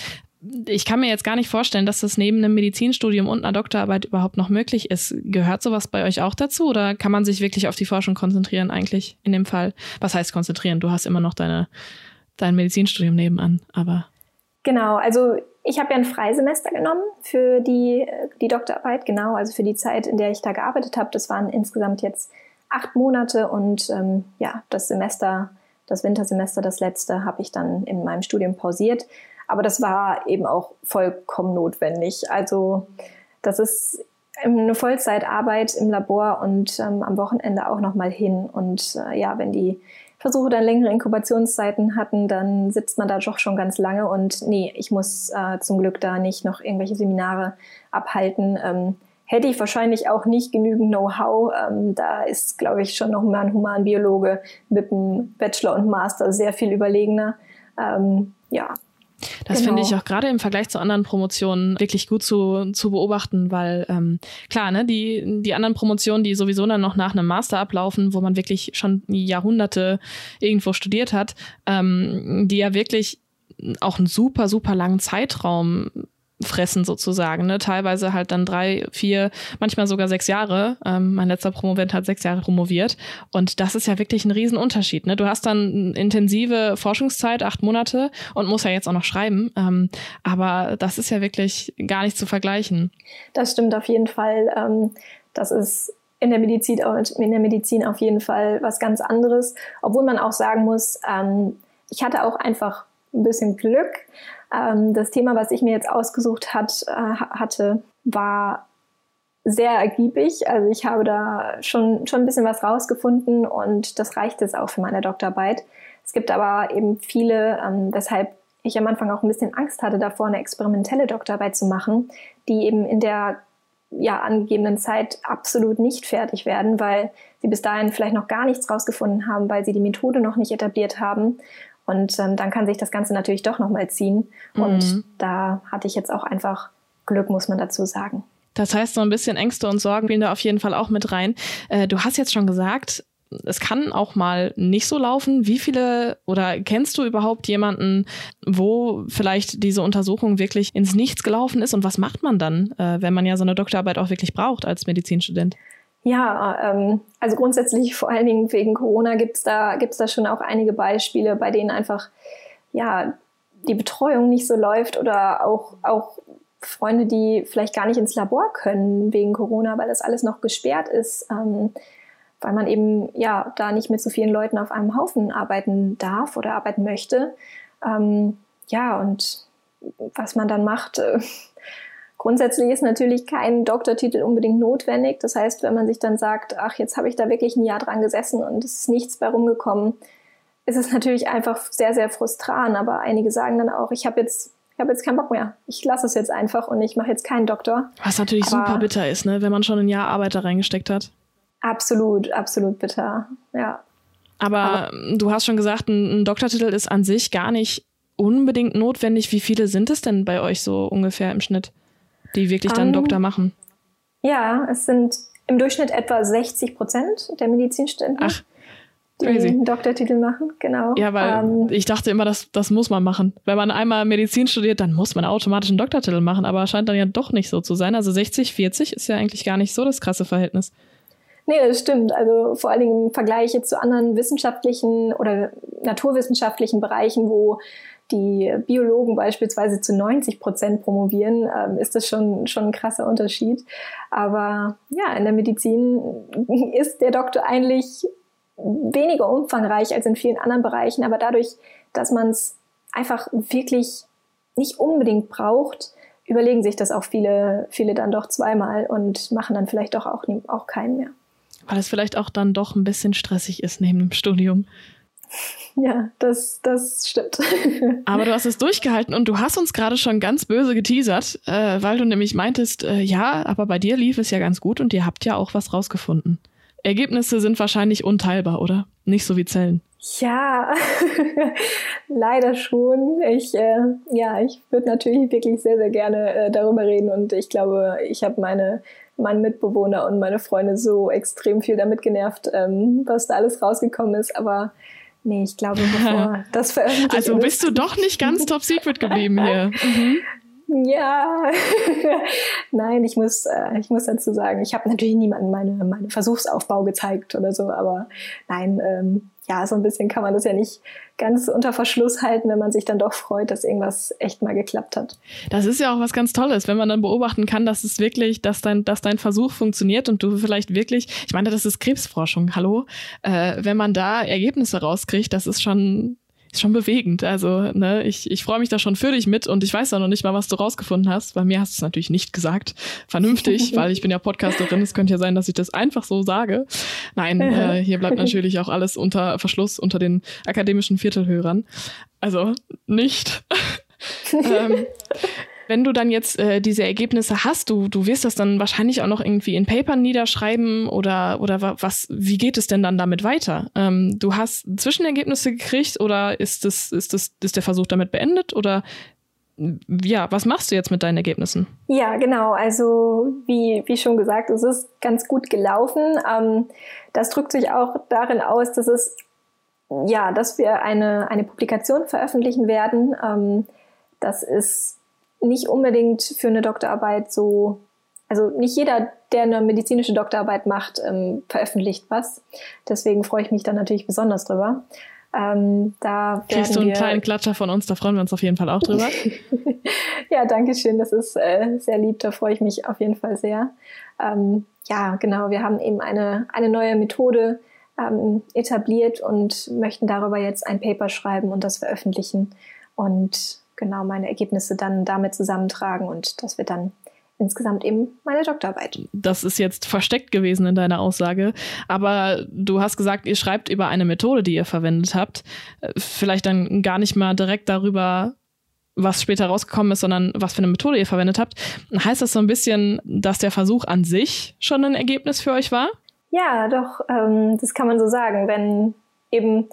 Ich kann mir jetzt gar nicht vorstellen, dass das neben einem Medizinstudium und einer Doktorarbeit überhaupt noch möglich ist. Gehört sowas bei euch auch dazu oder kann man sich wirklich auf die Forschung konzentrieren eigentlich in dem Fall? Was heißt konzentrieren? Du hast immer noch deine, dein Medizinstudium nebenan, aber. Genau, also ich habe ja ein Freisemester genommen für die, die Doktorarbeit, genau, also für die Zeit, in der ich da gearbeitet habe. Das waren insgesamt jetzt acht Monate und ähm, ja, das Semester, das Wintersemester, das letzte, habe ich dann in meinem Studium pausiert. Aber das war eben auch vollkommen notwendig. Also das ist eine Vollzeitarbeit im Labor und ähm, am Wochenende auch noch mal hin. Und äh, ja, wenn die Versuche dann längere Inkubationszeiten hatten, dann sitzt man da doch schon ganz lange und nee, ich muss äh, zum Glück da nicht noch irgendwelche Seminare abhalten. Ähm, hätte ich wahrscheinlich auch nicht genügend Know-how. Ähm, da ist, glaube ich, schon noch mal ein Humanbiologe mit einem Bachelor und Master sehr viel überlegener. Ähm, ja, das genau. finde ich auch gerade im Vergleich zu anderen Promotionen wirklich gut zu, zu beobachten, weil ähm, klar, ne, die, die anderen Promotionen, die sowieso dann noch nach einem Master ablaufen, wo man wirklich schon Jahrhunderte irgendwo studiert hat, ähm, die ja wirklich auch einen super, super langen Zeitraum fressen sozusagen. Ne? Teilweise halt dann drei, vier, manchmal sogar sechs Jahre. Ähm, mein letzter Promovent hat sechs Jahre promoviert. Und das ist ja wirklich ein Riesenunterschied. Ne? Du hast dann intensive Forschungszeit, acht Monate und musst ja jetzt auch noch schreiben. Ähm, aber das ist ja wirklich gar nicht zu vergleichen. Das stimmt auf jeden Fall. Ähm, das ist in der Medizin, in der Medizin auf jeden Fall was ganz anderes. Obwohl man auch sagen muss, ähm, ich hatte auch einfach ein bisschen Glück. Ähm, das Thema, was ich mir jetzt ausgesucht hat, äh, hatte, war sehr ergiebig. Also ich habe da schon, schon ein bisschen was rausgefunden und das reicht jetzt auch für meine Doktorarbeit. Es gibt aber eben viele, ähm, weshalb ich am Anfang auch ein bisschen Angst hatte davor, eine experimentelle Doktorarbeit zu machen, die eben in der ja, angegebenen Zeit absolut nicht fertig werden, weil sie bis dahin vielleicht noch gar nichts rausgefunden haben, weil sie die Methode noch nicht etabliert haben und ähm, dann kann sich das Ganze natürlich doch nochmal ziehen. Und mhm. da hatte ich jetzt auch einfach Glück, muss man dazu sagen. Das heißt, so ein bisschen Ängste und Sorgen spielen da auf jeden Fall auch mit rein. Äh, du hast jetzt schon gesagt, es kann auch mal nicht so laufen. Wie viele oder kennst du überhaupt jemanden, wo vielleicht diese Untersuchung wirklich ins Nichts gelaufen ist? Und was macht man dann, äh, wenn man ja so eine Doktorarbeit auch wirklich braucht als Medizinstudent? Ja, ähm, also grundsätzlich vor allen Dingen wegen Corona gibt's da, gibt's da schon auch einige Beispiele, bei denen einfach ja, die Betreuung nicht so läuft oder auch, auch Freunde, die vielleicht gar nicht ins Labor können wegen Corona, weil das alles noch gesperrt ist, ähm, weil man eben ja da nicht mit so vielen Leuten auf einem Haufen arbeiten darf oder arbeiten möchte. Ähm, ja, und was man dann macht, äh, Grundsätzlich ist natürlich kein Doktortitel unbedingt notwendig. Das heißt, wenn man sich dann sagt, ach, jetzt habe ich da wirklich ein Jahr dran gesessen und es ist nichts bei rumgekommen, ist es natürlich einfach sehr, sehr frustrant. Aber einige sagen dann auch, ich habe jetzt ich habe jetzt keinen Bock mehr. Ich lasse es jetzt einfach und ich mache jetzt keinen Doktor. Was natürlich Aber super bitter ist, ne? wenn man schon ein Jahr Arbeit da reingesteckt hat. Absolut, absolut bitter, ja. Aber, Aber du hast schon gesagt, ein, ein Doktortitel ist an sich gar nicht unbedingt notwendig. Wie viele sind es denn bei euch so ungefähr im Schnitt? Die wirklich dann um, ähm, Doktor machen? Ja, es sind im Durchschnitt etwa 60 Prozent der Medizinstudenten. Ach, die Crazy. einen Doktortitel machen, genau. Ja, weil ähm, ich dachte immer, das, das muss man machen. Wenn man einmal Medizin studiert, dann muss man automatisch einen Doktortitel machen, aber scheint dann ja doch nicht so zu sein. Also 60, 40 ist ja eigentlich gar nicht so das krasse Verhältnis. Nee, das stimmt. Also vor allen Dingen im Vergleich jetzt zu anderen wissenschaftlichen oder naturwissenschaftlichen Bereichen, wo die Biologen beispielsweise zu 90 Prozent promovieren, ähm, ist das schon, schon ein krasser Unterschied. Aber ja, in der Medizin ist der Doktor eigentlich weniger umfangreich als in vielen anderen Bereichen, aber dadurch, dass man es einfach wirklich nicht unbedingt braucht, überlegen sich das auch viele, viele dann doch zweimal und machen dann vielleicht doch auch, auch keinen mehr. Weil es vielleicht auch dann doch ein bisschen stressig ist neben dem Studium. Ja, das, das stimmt. Aber du hast es durchgehalten und du hast uns gerade schon ganz böse geteasert, äh, weil du nämlich meintest, äh, ja, aber bei dir lief es ja ganz gut und ihr habt ja auch was rausgefunden. Ergebnisse sind wahrscheinlich unteilbar, oder? Nicht so wie Zellen. Ja, leider schon. Ich, äh, ja, ich würde natürlich wirklich sehr, sehr gerne äh, darüber reden und ich glaube, ich habe meine, meinen Mitbewohner und meine Freunde so extrem viel damit genervt, ähm, was da alles rausgekommen ist. Aber nee, ich glaube, bevor das veröffentlicht Also bist du doch nicht ganz top secret geblieben hier. Mhm. Ja, nein, ich muss, äh, ich muss dazu sagen, ich habe natürlich niemandem meine, meine Versuchsaufbau gezeigt oder so, aber nein, ähm, ja, so ein bisschen kann man das ja nicht ganz unter Verschluss halten, wenn man sich dann doch freut, dass irgendwas echt mal geklappt hat. Das ist ja auch was ganz Tolles, wenn man dann beobachten kann, dass es wirklich, dass dein, dass dein Versuch funktioniert und du vielleicht wirklich, ich meine, das ist Krebsforschung, hallo, äh, wenn man da Ergebnisse rauskriegt, das ist schon ist schon bewegend. Also, ne, ich, ich freue mich da schon für dich mit und ich weiß da noch nicht mal, was du rausgefunden hast. Bei mir hast du es natürlich nicht gesagt. Vernünftig, weil ich bin ja Podcasterin. Es könnte ja sein, dass ich das einfach so sage. Nein, äh, hier bleibt natürlich auch alles unter Verschluss unter den akademischen Viertelhörern. Also nicht. ähm, wenn du dann jetzt äh, diese Ergebnisse hast, du, du wirst das dann wahrscheinlich auch noch irgendwie in Papern niederschreiben oder, oder was, wie geht es denn dann damit weiter? Ähm, du hast Zwischenergebnisse gekriegt oder ist das, ist das, ist der Versuch damit beendet oder ja, was machst du jetzt mit deinen Ergebnissen? Ja, genau. Also wie, wie schon gesagt, es ist ganz gut gelaufen. Ähm, das drückt sich auch darin aus, dass es ja, dass wir eine, eine Publikation veröffentlichen werden. Ähm, das ist nicht unbedingt für eine Doktorarbeit so, also nicht jeder, der eine medizinische Doktorarbeit macht, ähm, veröffentlicht was. Deswegen freue ich mich dann natürlich besonders drüber. Ähm, da Kriegst du einen kleinen Klatscher von uns, da freuen wir uns auf jeden Fall auch drüber. ja, danke schön, das ist äh, sehr lieb, da freue ich mich auf jeden Fall sehr. Ähm, ja, genau, wir haben eben eine, eine neue Methode ähm, etabliert und möchten darüber jetzt ein Paper schreiben und das veröffentlichen. Und genau meine Ergebnisse dann damit zusammentragen und das wird dann insgesamt eben meine Doktorarbeit. Das ist jetzt versteckt gewesen in deiner Aussage, aber du hast gesagt, ihr schreibt über eine Methode, die ihr verwendet habt. Vielleicht dann gar nicht mal direkt darüber, was später rausgekommen ist, sondern was für eine Methode ihr verwendet habt. Heißt das so ein bisschen, dass der Versuch an sich schon ein Ergebnis für euch war? Ja, doch, ähm, das kann man so sagen. Wenn eben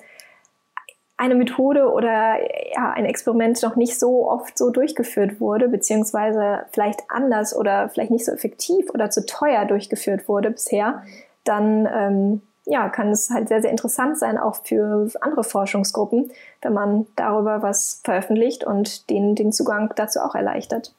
eine Methode oder ja, ein Experiment noch nicht so oft so durchgeführt wurde, beziehungsweise vielleicht anders oder vielleicht nicht so effektiv oder zu teuer durchgeführt wurde bisher, dann ähm, ja, kann es halt sehr, sehr interessant sein, auch für andere Forschungsgruppen, wenn man darüber was veröffentlicht und denen den Zugang dazu auch erleichtert.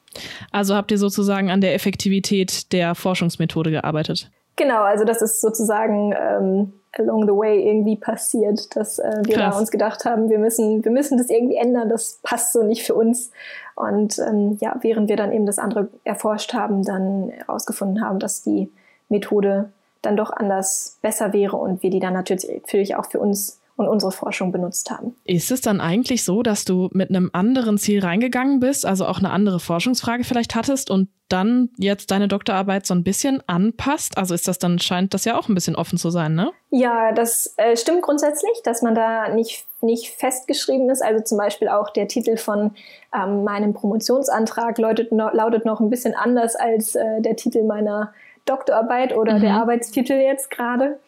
Also habt ihr sozusagen an der Effektivität der Forschungsmethode gearbeitet? Genau, also das ist sozusagen ähm, along the way irgendwie passiert, dass äh, wir da uns gedacht haben, wir müssen, wir müssen das irgendwie ändern, das passt so nicht für uns. Und ähm, ja, während wir dann eben das andere erforscht haben, dann herausgefunden haben, dass die Methode dann doch anders besser wäre und wir die dann natürlich, natürlich auch für uns und unsere Forschung benutzt haben. Ist es dann eigentlich so, dass du mit einem anderen Ziel reingegangen bist, also auch eine andere Forschungsfrage vielleicht hattest und dann jetzt deine Doktorarbeit so ein bisschen anpasst? Also ist das dann, scheint das ja auch ein bisschen offen zu sein, ne? Ja, das äh, stimmt grundsätzlich, dass man da nicht, nicht festgeschrieben ist. Also zum Beispiel auch der Titel von ähm, meinem Promotionsantrag lautet, no, lautet noch ein bisschen anders als äh, der Titel meiner Doktorarbeit oder mhm. der Arbeitstitel jetzt gerade.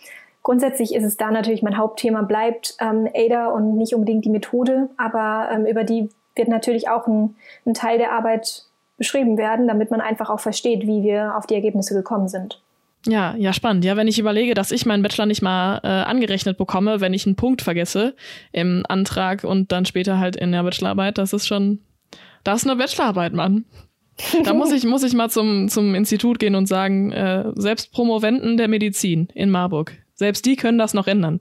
Grundsätzlich ist es da natürlich mein Hauptthema bleibt ähm, ADA und nicht unbedingt die Methode, aber ähm, über die wird natürlich auch ein, ein Teil der Arbeit beschrieben werden, damit man einfach auch versteht, wie wir auf die Ergebnisse gekommen sind. Ja, ja, spannend. Ja, wenn ich überlege, dass ich meinen Bachelor nicht mal äh, angerechnet bekomme, wenn ich einen Punkt vergesse im Antrag und dann später halt in der Bachelorarbeit, das ist schon, das ist eine Bachelorarbeit, Mann. Da muss ich, muss ich mal zum, zum Institut gehen und sagen, äh, selbst Promoventen der Medizin in Marburg, selbst die können das noch ändern.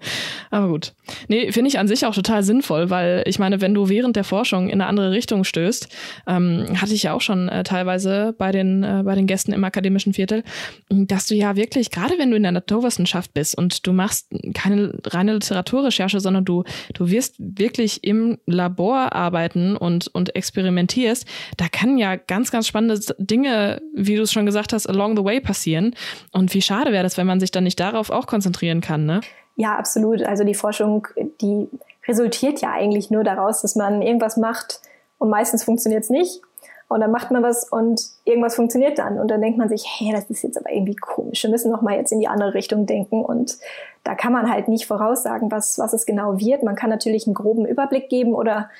Aber gut. Nee, finde ich an sich auch total sinnvoll, weil ich meine, wenn du während der Forschung in eine andere Richtung stößt, ähm, hatte ich ja auch schon äh, teilweise bei den, äh, bei den Gästen im akademischen Viertel, dass du ja wirklich, gerade wenn du in der Naturwissenschaft bist und du machst keine reine Literaturrecherche, sondern du, du wirst wirklich im Labor arbeiten und, und experimentierst, da kann ja ganz, ganz spannende Dinge, wie du es schon gesagt hast, along the way passieren. Und wie schade wäre das, wenn man sich dann nicht darauf auch konzentriert konzentrieren kann, ne? Ja, absolut. Also die Forschung, die resultiert ja eigentlich nur daraus, dass man irgendwas macht und meistens funktioniert es nicht. Und dann macht man was und irgendwas funktioniert dann. Und dann denkt man sich, hey, das ist jetzt aber irgendwie komisch. Wir müssen noch mal jetzt in die andere Richtung denken. Und da kann man halt nicht voraussagen, was, was es genau wird. Man kann natürlich einen groben Überblick geben oder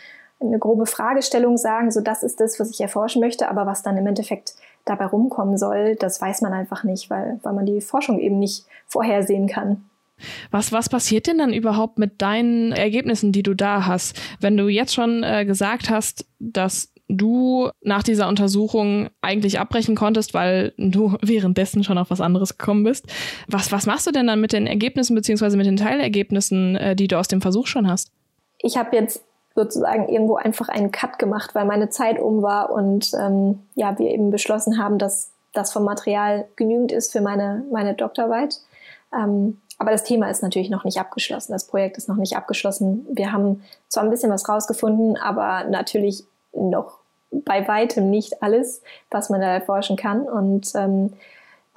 eine grobe Fragestellung sagen, so das ist das, was ich erforschen möchte. Aber was dann im Endeffekt dabei rumkommen soll, das weiß man einfach nicht, weil, weil man die Forschung eben nicht vorhersehen kann. Was, was passiert denn dann überhaupt mit deinen Ergebnissen, die du da hast? Wenn du jetzt schon äh, gesagt hast, dass du nach dieser Untersuchung eigentlich abbrechen konntest, weil du währenddessen schon auf was anderes gekommen bist. Was, was machst du denn dann mit den Ergebnissen beziehungsweise mit den Teilergebnissen, äh, die du aus dem Versuch schon hast? Ich habe jetzt sozusagen irgendwo einfach einen Cut gemacht, weil meine Zeit um war und ähm, ja, wir eben beschlossen haben, dass das vom Material genügend ist für meine, meine Doktorarbeit. Ähm, aber das Thema ist natürlich noch nicht abgeschlossen. Das Projekt ist noch nicht abgeschlossen. Wir haben zwar ein bisschen was rausgefunden, aber natürlich noch bei weitem nicht alles, was man da erforschen kann. Und ähm,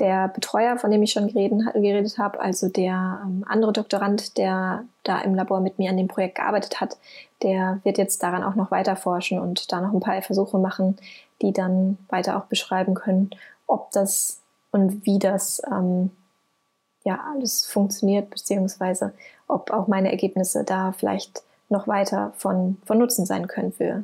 der Betreuer, von dem ich schon geredet, geredet habe, also der ähm, andere Doktorand, der da im Labor mit mir an dem Projekt gearbeitet hat, der wird jetzt daran auch noch weiter forschen und da noch ein paar Versuche machen, die dann weiter auch beschreiben können, ob das und wie das ähm, ja alles funktioniert, beziehungsweise ob auch meine Ergebnisse da vielleicht noch weiter von, von Nutzen sein können für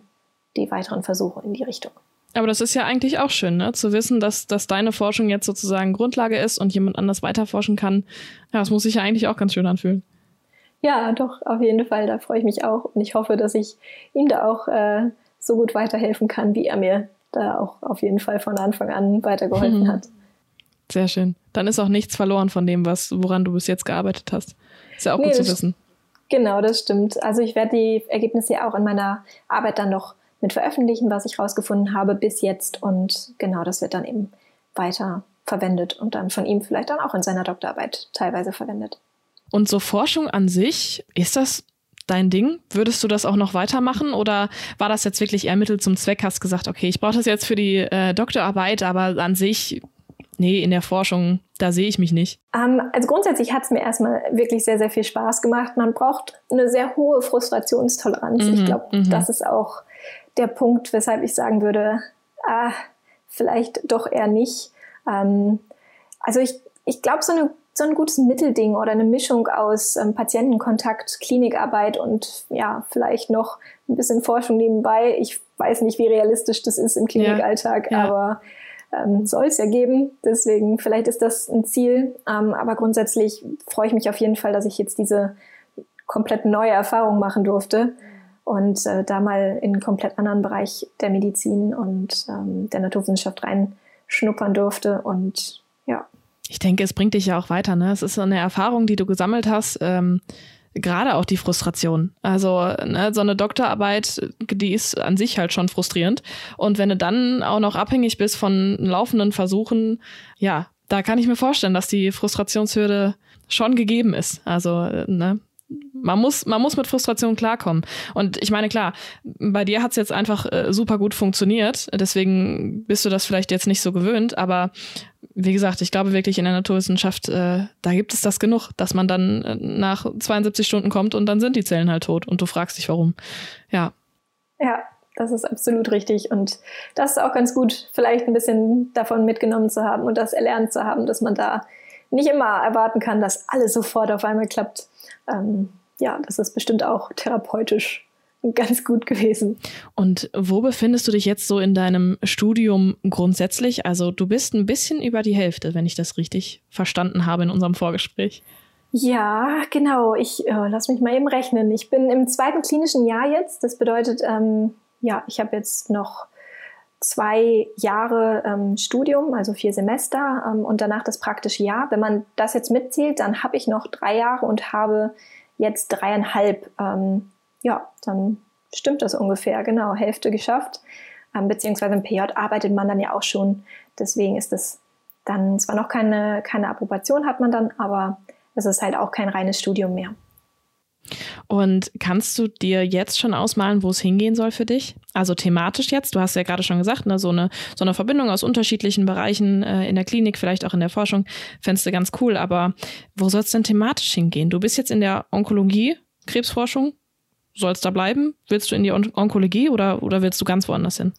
die weiteren Versuche in die Richtung. Aber das ist ja eigentlich auch schön, ne? zu wissen, dass, dass deine Forschung jetzt sozusagen Grundlage ist und jemand anders weiterforschen kann. Ja, das muss sich ja eigentlich auch ganz schön anfühlen. Ja, doch, auf jeden Fall. Da freue ich mich auch. Und ich hoffe, dass ich ihm da auch äh, so gut weiterhelfen kann, wie er mir da auch auf jeden Fall von Anfang an weitergeholfen mhm. hat. Sehr schön. Dann ist auch nichts verloren von dem, was, woran du bis jetzt gearbeitet hast. Ist ja auch nee, gut zu wissen. Genau, das stimmt. Also ich werde die Ergebnisse ja auch in meiner Arbeit dann noch mit veröffentlichen, was ich rausgefunden habe bis jetzt. Und genau, das wird dann eben weiter verwendet und dann von ihm vielleicht dann auch in seiner Doktorarbeit teilweise verwendet. Und so Forschung an sich, ist das dein Ding? Würdest du das auch noch weitermachen oder war das jetzt wirklich eher Mittel zum Zweck? Hast gesagt, okay, ich brauche das jetzt für die äh, Doktorarbeit, aber an sich, nee, in der Forschung, da sehe ich mich nicht. Ähm, also grundsätzlich hat es mir erstmal wirklich sehr, sehr viel Spaß gemacht. Man braucht eine sehr hohe Frustrationstoleranz. Mhm, ich glaube, mhm. das ist auch der Punkt, weshalb ich sagen würde, ah, vielleicht doch eher nicht. Ähm, also ich, ich glaube, so, eine, so ein gutes Mittelding oder eine Mischung aus ähm, Patientenkontakt, Klinikarbeit und ja, vielleicht noch ein bisschen Forschung nebenbei. Ich weiß nicht, wie realistisch das ist im Klinikalltag, ja, ja. aber ähm, soll es ja geben. Deswegen, vielleicht ist das ein Ziel. Ähm, aber grundsätzlich freue ich mich auf jeden Fall, dass ich jetzt diese komplett neue Erfahrung machen durfte und äh, da mal in einen komplett anderen Bereich der Medizin und ähm, der Naturwissenschaft reinschnuppern durfte und ja. Ich denke, es bringt dich ja auch weiter. Ne? Es ist so eine Erfahrung, die du gesammelt hast. Ähm, gerade auch die Frustration. Also ne, so eine Doktorarbeit, die ist an sich halt schon frustrierend. Und wenn du dann auch noch abhängig bist von laufenden Versuchen, ja, da kann ich mir vorstellen, dass die Frustrationshürde schon gegeben ist. Also ne, man muss, man muss mit Frustration klarkommen. Und ich meine, klar, bei dir hat es jetzt einfach äh, super gut funktioniert. Deswegen bist du das vielleicht jetzt nicht so gewöhnt. Aber wie gesagt, ich glaube wirklich in der Naturwissenschaft, äh, da gibt es das genug, dass man dann äh, nach 72 Stunden kommt und dann sind die Zellen halt tot und du fragst dich warum. Ja. Ja, das ist absolut richtig. Und das ist auch ganz gut, vielleicht ein bisschen davon mitgenommen zu haben und das erlernt zu haben, dass man da nicht immer erwarten kann, dass alles sofort auf einmal klappt ähm, ja, das ist bestimmt auch therapeutisch ganz gut gewesen. Und wo befindest du dich jetzt so in deinem Studium grundsätzlich? Also du bist ein bisschen über die Hälfte, wenn ich das richtig verstanden habe in unserem Vorgespräch. Ja, genau. Ich äh, lass mich mal eben rechnen. Ich bin im zweiten klinischen Jahr jetzt. Das bedeutet, ähm, ja, ich habe jetzt noch zwei Jahre ähm, Studium, also vier Semester ähm, und danach das praktische Jahr. Wenn man das jetzt mitzählt, dann habe ich noch drei Jahre und habe jetzt dreieinhalb. Ähm, ja, dann stimmt das ungefähr, genau, Hälfte geschafft. Ähm, beziehungsweise im PJ arbeitet man dann ja auch schon. Deswegen ist es dann zwar noch keine, keine Approbation hat man dann, aber es ist halt auch kein reines Studium mehr. Und kannst du dir jetzt schon ausmalen, wo es hingehen soll für dich? Also thematisch jetzt, du hast ja gerade schon gesagt, ne, so, eine, so eine Verbindung aus unterschiedlichen Bereichen äh, in der Klinik, vielleicht auch in der Forschung, fändest du ganz cool. Aber wo soll es denn thematisch hingehen? Du bist jetzt in der Onkologie, Krebsforschung. Sollst da bleiben? Willst du in die On Onkologie oder, oder willst du ganz woanders hin?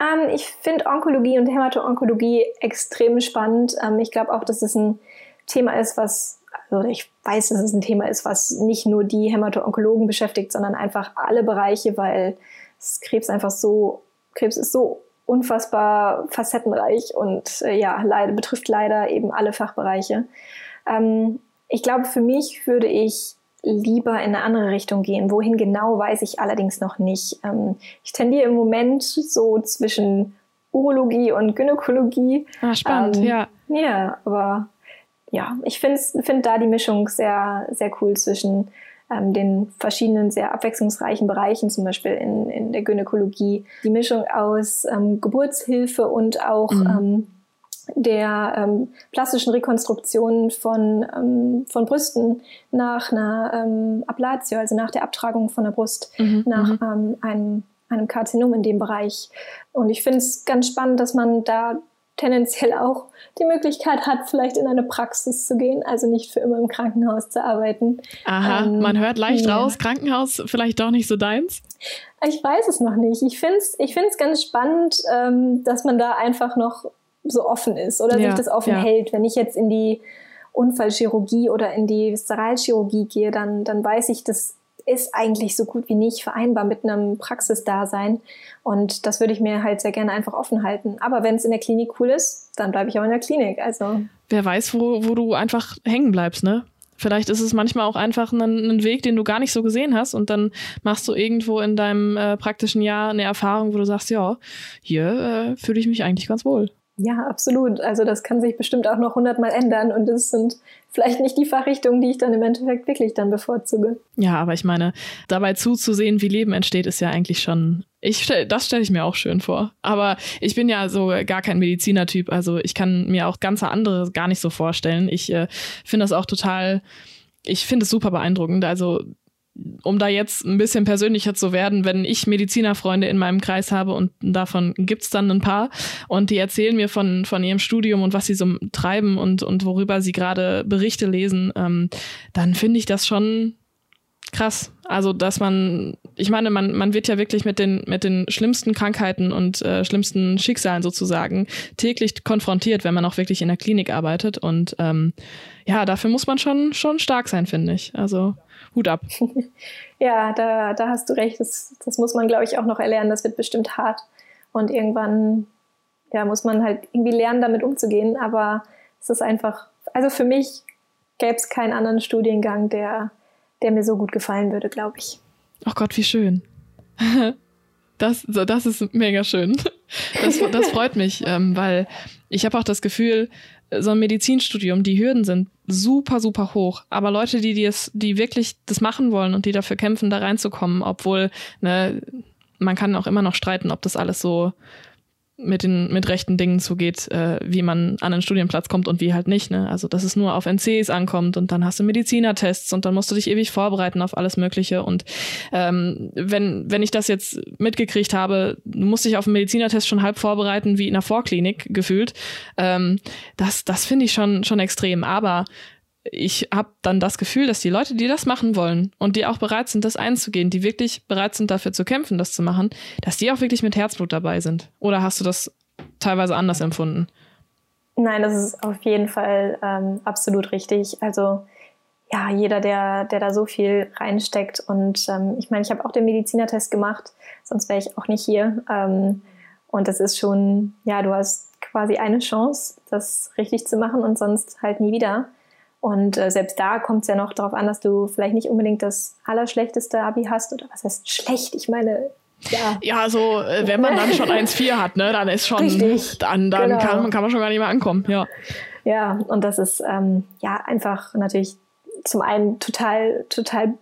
Ähm, ich finde Onkologie und Hämato-Onkologie extrem spannend. Ähm, ich glaube auch, dass es ein Thema ist, was also ich weiß, dass es ein Thema ist, was nicht nur die Hämato-Onkologen beschäftigt, sondern einfach alle Bereiche, weil Krebs einfach so, Krebs ist so unfassbar facettenreich und äh, ja, leider, betrifft leider eben alle Fachbereiche. Ähm, ich glaube, für mich würde ich lieber in eine andere Richtung gehen. Wohin genau, weiß ich allerdings noch nicht. Ähm, ich tendiere im Moment so zwischen Urologie und Gynäkologie. Ah, spannend, ähm, ja. Ja, aber ja, ich finde find da die Mischung sehr, sehr cool zwischen ähm, den verschiedenen sehr abwechslungsreichen Bereichen, zum Beispiel in, in der Gynäkologie. Die Mischung aus ähm, Geburtshilfe und auch mhm. ähm, der ähm, plastischen Rekonstruktion von, ähm, von Brüsten nach einer ähm, Ablatio, also nach der Abtragung von der Brust, mhm. nach mhm. ähm, einem, einem Karzinom in dem Bereich. Und ich finde es ganz spannend, dass man da tendenziell auch die Möglichkeit hat, vielleicht in eine Praxis zu gehen, also nicht für immer im Krankenhaus zu arbeiten. Aha, ähm, man hört leicht ja. raus, Krankenhaus vielleicht doch nicht so deins? Ich weiß es noch nicht. Ich finde es ich find's ganz spannend, ähm, dass man da einfach noch so offen ist oder ja, sich das offen ja. hält. Wenn ich jetzt in die Unfallchirurgie oder in die Viszeralchirurgie gehe, dann, dann weiß ich, dass ist eigentlich so gut wie nicht vereinbar mit einem Praxisdasein. Und das würde ich mir halt sehr gerne einfach offen halten. Aber wenn es in der Klinik cool ist, dann bleibe ich auch in der Klinik. Also. Wer weiß, wo, wo du einfach hängen bleibst, ne? Vielleicht ist es manchmal auch einfach ein, ein, Weg, den du gar nicht so gesehen hast und dann machst du irgendwo in deinem äh, praktischen Jahr eine Erfahrung, wo du sagst, ja, hier äh, fühle ich mich eigentlich ganz wohl. Ja, absolut. Also das kann sich bestimmt auch noch hundertmal ändern und es sind vielleicht nicht die Fachrichtungen, die ich dann im Endeffekt wirklich dann bevorzuge. Ja, aber ich meine, dabei zuzusehen, wie Leben entsteht, ist ja eigentlich schon, ich stell, das stelle ich mir auch schön vor. Aber ich bin ja so gar kein Medizinertyp, also ich kann mir auch ganz andere gar nicht so vorstellen. Ich äh, finde das auch total, ich finde es super beeindruckend. Also um da jetzt ein bisschen persönlicher zu werden, wenn ich Medizinerfreunde in meinem Kreis habe und davon gibt's dann ein paar und die erzählen mir von, von ihrem Studium und was sie so treiben und, und worüber sie gerade Berichte lesen, ähm, dann finde ich das schon krass. Also, dass man, ich meine, man, man wird ja wirklich mit den, mit den schlimmsten Krankheiten und äh, schlimmsten Schicksalen sozusagen täglich konfrontiert, wenn man auch wirklich in der Klinik arbeitet. Und ähm, ja, dafür muss man schon, schon stark sein, finde ich. Also Hut ab. ja, da, da hast du recht. Das, das muss man, glaube ich, auch noch erlernen. Das wird bestimmt hart. Und irgendwann ja, muss man halt irgendwie lernen, damit umzugehen. Aber es ist einfach, also für mich gäbe es keinen anderen Studiengang, der, der mir so gut gefallen würde, glaube ich. Ach Gott, wie schön. Das, das ist mega schön. Das, das freut mich, ähm, weil ich habe auch das Gefühl, so ein Medizinstudium, die Hürden sind super, super hoch. Aber Leute, die, die, es, die wirklich das machen wollen und die dafür kämpfen, da reinzukommen, obwohl, ne, man kann auch immer noch streiten, ob das alles so mit den mit rechten Dingen zugeht, äh, wie man an einen Studienplatz kommt und wie halt nicht. Ne? Also dass es nur auf NCs ankommt und dann hast du Medizinertests und dann musst du dich ewig vorbereiten auf alles Mögliche. Und ähm, wenn wenn ich das jetzt mitgekriegt habe, musste ich auf einen Medizinertest schon halb vorbereiten wie in einer Vorklinik gefühlt. Ähm, das das finde ich schon schon extrem. Aber ich habe dann das Gefühl, dass die Leute, die das machen wollen und die auch bereit sind, das einzugehen, die wirklich bereit sind, dafür zu kämpfen, das zu machen, dass die auch wirklich mit Herzblut dabei sind. Oder hast du das teilweise anders empfunden? Nein, das ist auf jeden Fall ähm, absolut richtig. Also ja, jeder, der, der da so viel reinsteckt. Und ähm, ich meine, ich habe auch den Medizinertest gemacht, sonst wäre ich auch nicht hier. Ähm, und das ist schon, ja, du hast quasi eine Chance, das richtig zu machen und sonst halt nie wieder. Und äh, selbst da kommt es ja noch darauf an, dass du vielleicht nicht unbedingt das allerschlechteste Abi hast oder was heißt schlecht? Ich meine, ja. Ja, so äh, wenn man dann schon 1,4 hat, ne, dann ist schon, Richtig. dann, dann genau. kann, kann man schon gar nicht mehr ankommen, ja. Ja, und das ist ähm, ja einfach natürlich zum einen total, total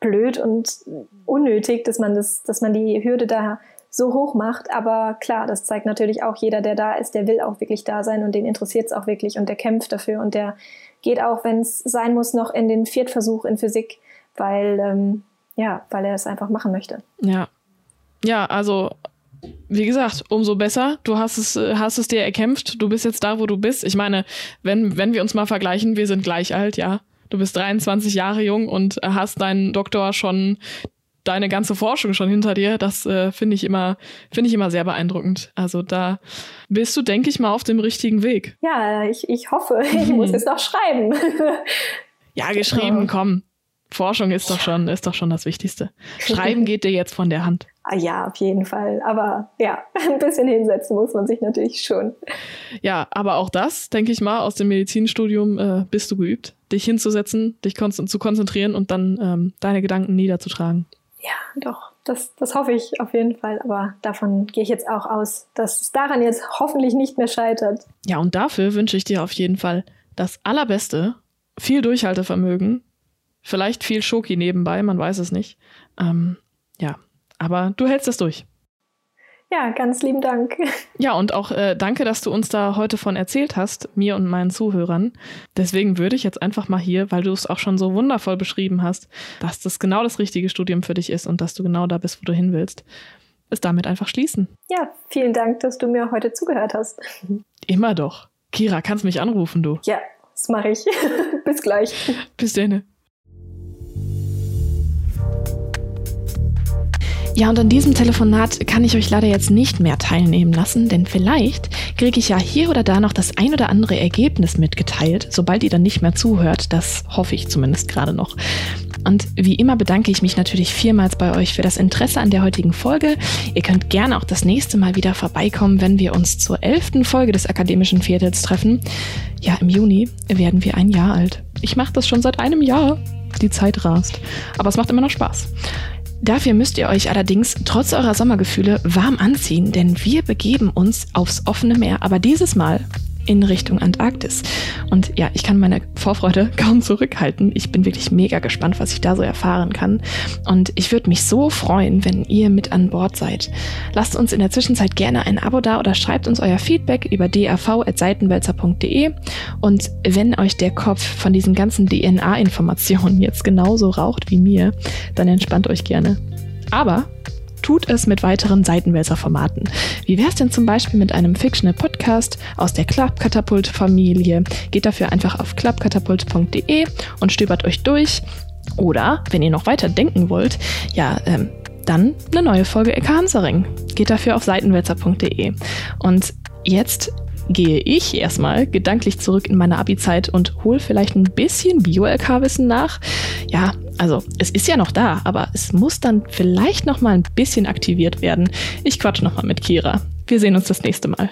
blöd und unnötig, dass man das, dass man die Hürde da so hoch macht. Aber klar, das zeigt natürlich auch jeder, der da ist, der will auch wirklich da sein und den interessiert es auch wirklich und der kämpft dafür und der geht auch, wenn es sein muss, noch in den Viertversuch in Physik, weil ähm, ja, weil er es einfach machen möchte. Ja, ja, also wie gesagt, umso besser. Du hast es, hast es dir erkämpft. Du bist jetzt da, wo du bist. Ich meine, wenn, wenn wir uns mal vergleichen, wir sind gleich alt, ja. Du bist 23 Jahre jung und hast deinen Doktor schon, deine ganze Forschung schon hinter dir. Das äh, finde ich immer, finde ich immer sehr beeindruckend. Also da bist du, denke ich mal, auf dem richtigen Weg. Ja, ich, ich hoffe. Ich muss es noch schreiben. ja, geschrieben, komm. Forschung ist doch schon, ist doch schon das Wichtigste. Schreiben geht dir jetzt von der Hand. Ah, ja, auf jeden Fall. Aber ja, ein bisschen hinsetzen muss man sich natürlich schon. Ja, aber auch das, denke ich mal, aus dem Medizinstudium äh, bist du geübt, dich hinzusetzen, dich kon zu konzentrieren und dann ähm, deine Gedanken niederzutragen. Ja, doch. Das, das hoffe ich auf jeden Fall. Aber davon gehe ich jetzt auch aus, dass es daran jetzt hoffentlich nicht mehr scheitert. Ja, und dafür wünsche ich dir auf jeden Fall das Allerbeste, viel Durchhaltevermögen, vielleicht viel Schoki nebenbei, man weiß es nicht. Ähm, ja, aber du hältst es durch. Ja, ganz lieben Dank. Ja, und auch äh, danke, dass du uns da heute von erzählt hast, mir und meinen Zuhörern. Deswegen würde ich jetzt einfach mal hier, weil du es auch schon so wundervoll beschrieben hast, dass das genau das richtige Studium für dich ist und dass du genau da bist, wo du hin willst, es damit einfach schließen. Ja, vielen Dank, dass du mir heute zugehört hast. Immer doch. Kira, kannst mich anrufen, du. Ja, das mache ich. Bis gleich. Bis dann. Ja, und an diesem Telefonat kann ich euch leider jetzt nicht mehr teilnehmen lassen, denn vielleicht kriege ich ja hier oder da noch das ein oder andere Ergebnis mitgeteilt, sobald ihr dann nicht mehr zuhört. Das hoffe ich zumindest gerade noch. Und wie immer bedanke ich mich natürlich vielmals bei euch für das Interesse an der heutigen Folge. Ihr könnt gerne auch das nächste Mal wieder vorbeikommen, wenn wir uns zur elften Folge des akademischen Viertels treffen. Ja, im Juni werden wir ein Jahr alt. Ich mache das schon seit einem Jahr. Die Zeit rast. Aber es macht immer noch Spaß. Dafür müsst ihr euch allerdings trotz eurer Sommergefühle warm anziehen, denn wir begeben uns aufs offene Meer, aber dieses Mal in Richtung Antarktis. Und ja, ich kann meine Vorfreude kaum zurückhalten. Ich bin wirklich mega gespannt, was ich da so erfahren kann. Und ich würde mich so freuen, wenn ihr mit an Bord seid. Lasst uns in der Zwischenzeit gerne ein Abo da oder schreibt uns euer Feedback über dav.seitenwälzer.de. Und wenn euch der Kopf von diesen ganzen DNA-Informationen jetzt genauso raucht wie mir, dann entspannt euch gerne. Aber tut es mit weiteren Seitenwälzer-Formaten. Wie wäre es denn zum Beispiel mit einem Fictional Podcast aus der Klappkatapult-Familie? Geht dafür einfach auf klappkatapult.de und stöbert euch durch. Oder, wenn ihr noch weiter denken wollt, ja, ähm, dann eine neue Folge Ecke Hansaring. Geht dafür auf seitenwälzer.de. Und jetzt gehe ich erstmal gedanklich zurück in meine Abi-Zeit und hole vielleicht ein bisschen Bio-LK-Wissen nach. Ja, also es ist ja noch da, aber es muss dann vielleicht noch mal ein bisschen aktiviert werden. Ich quatsch noch mal mit Kira. Wir sehen uns das nächste Mal.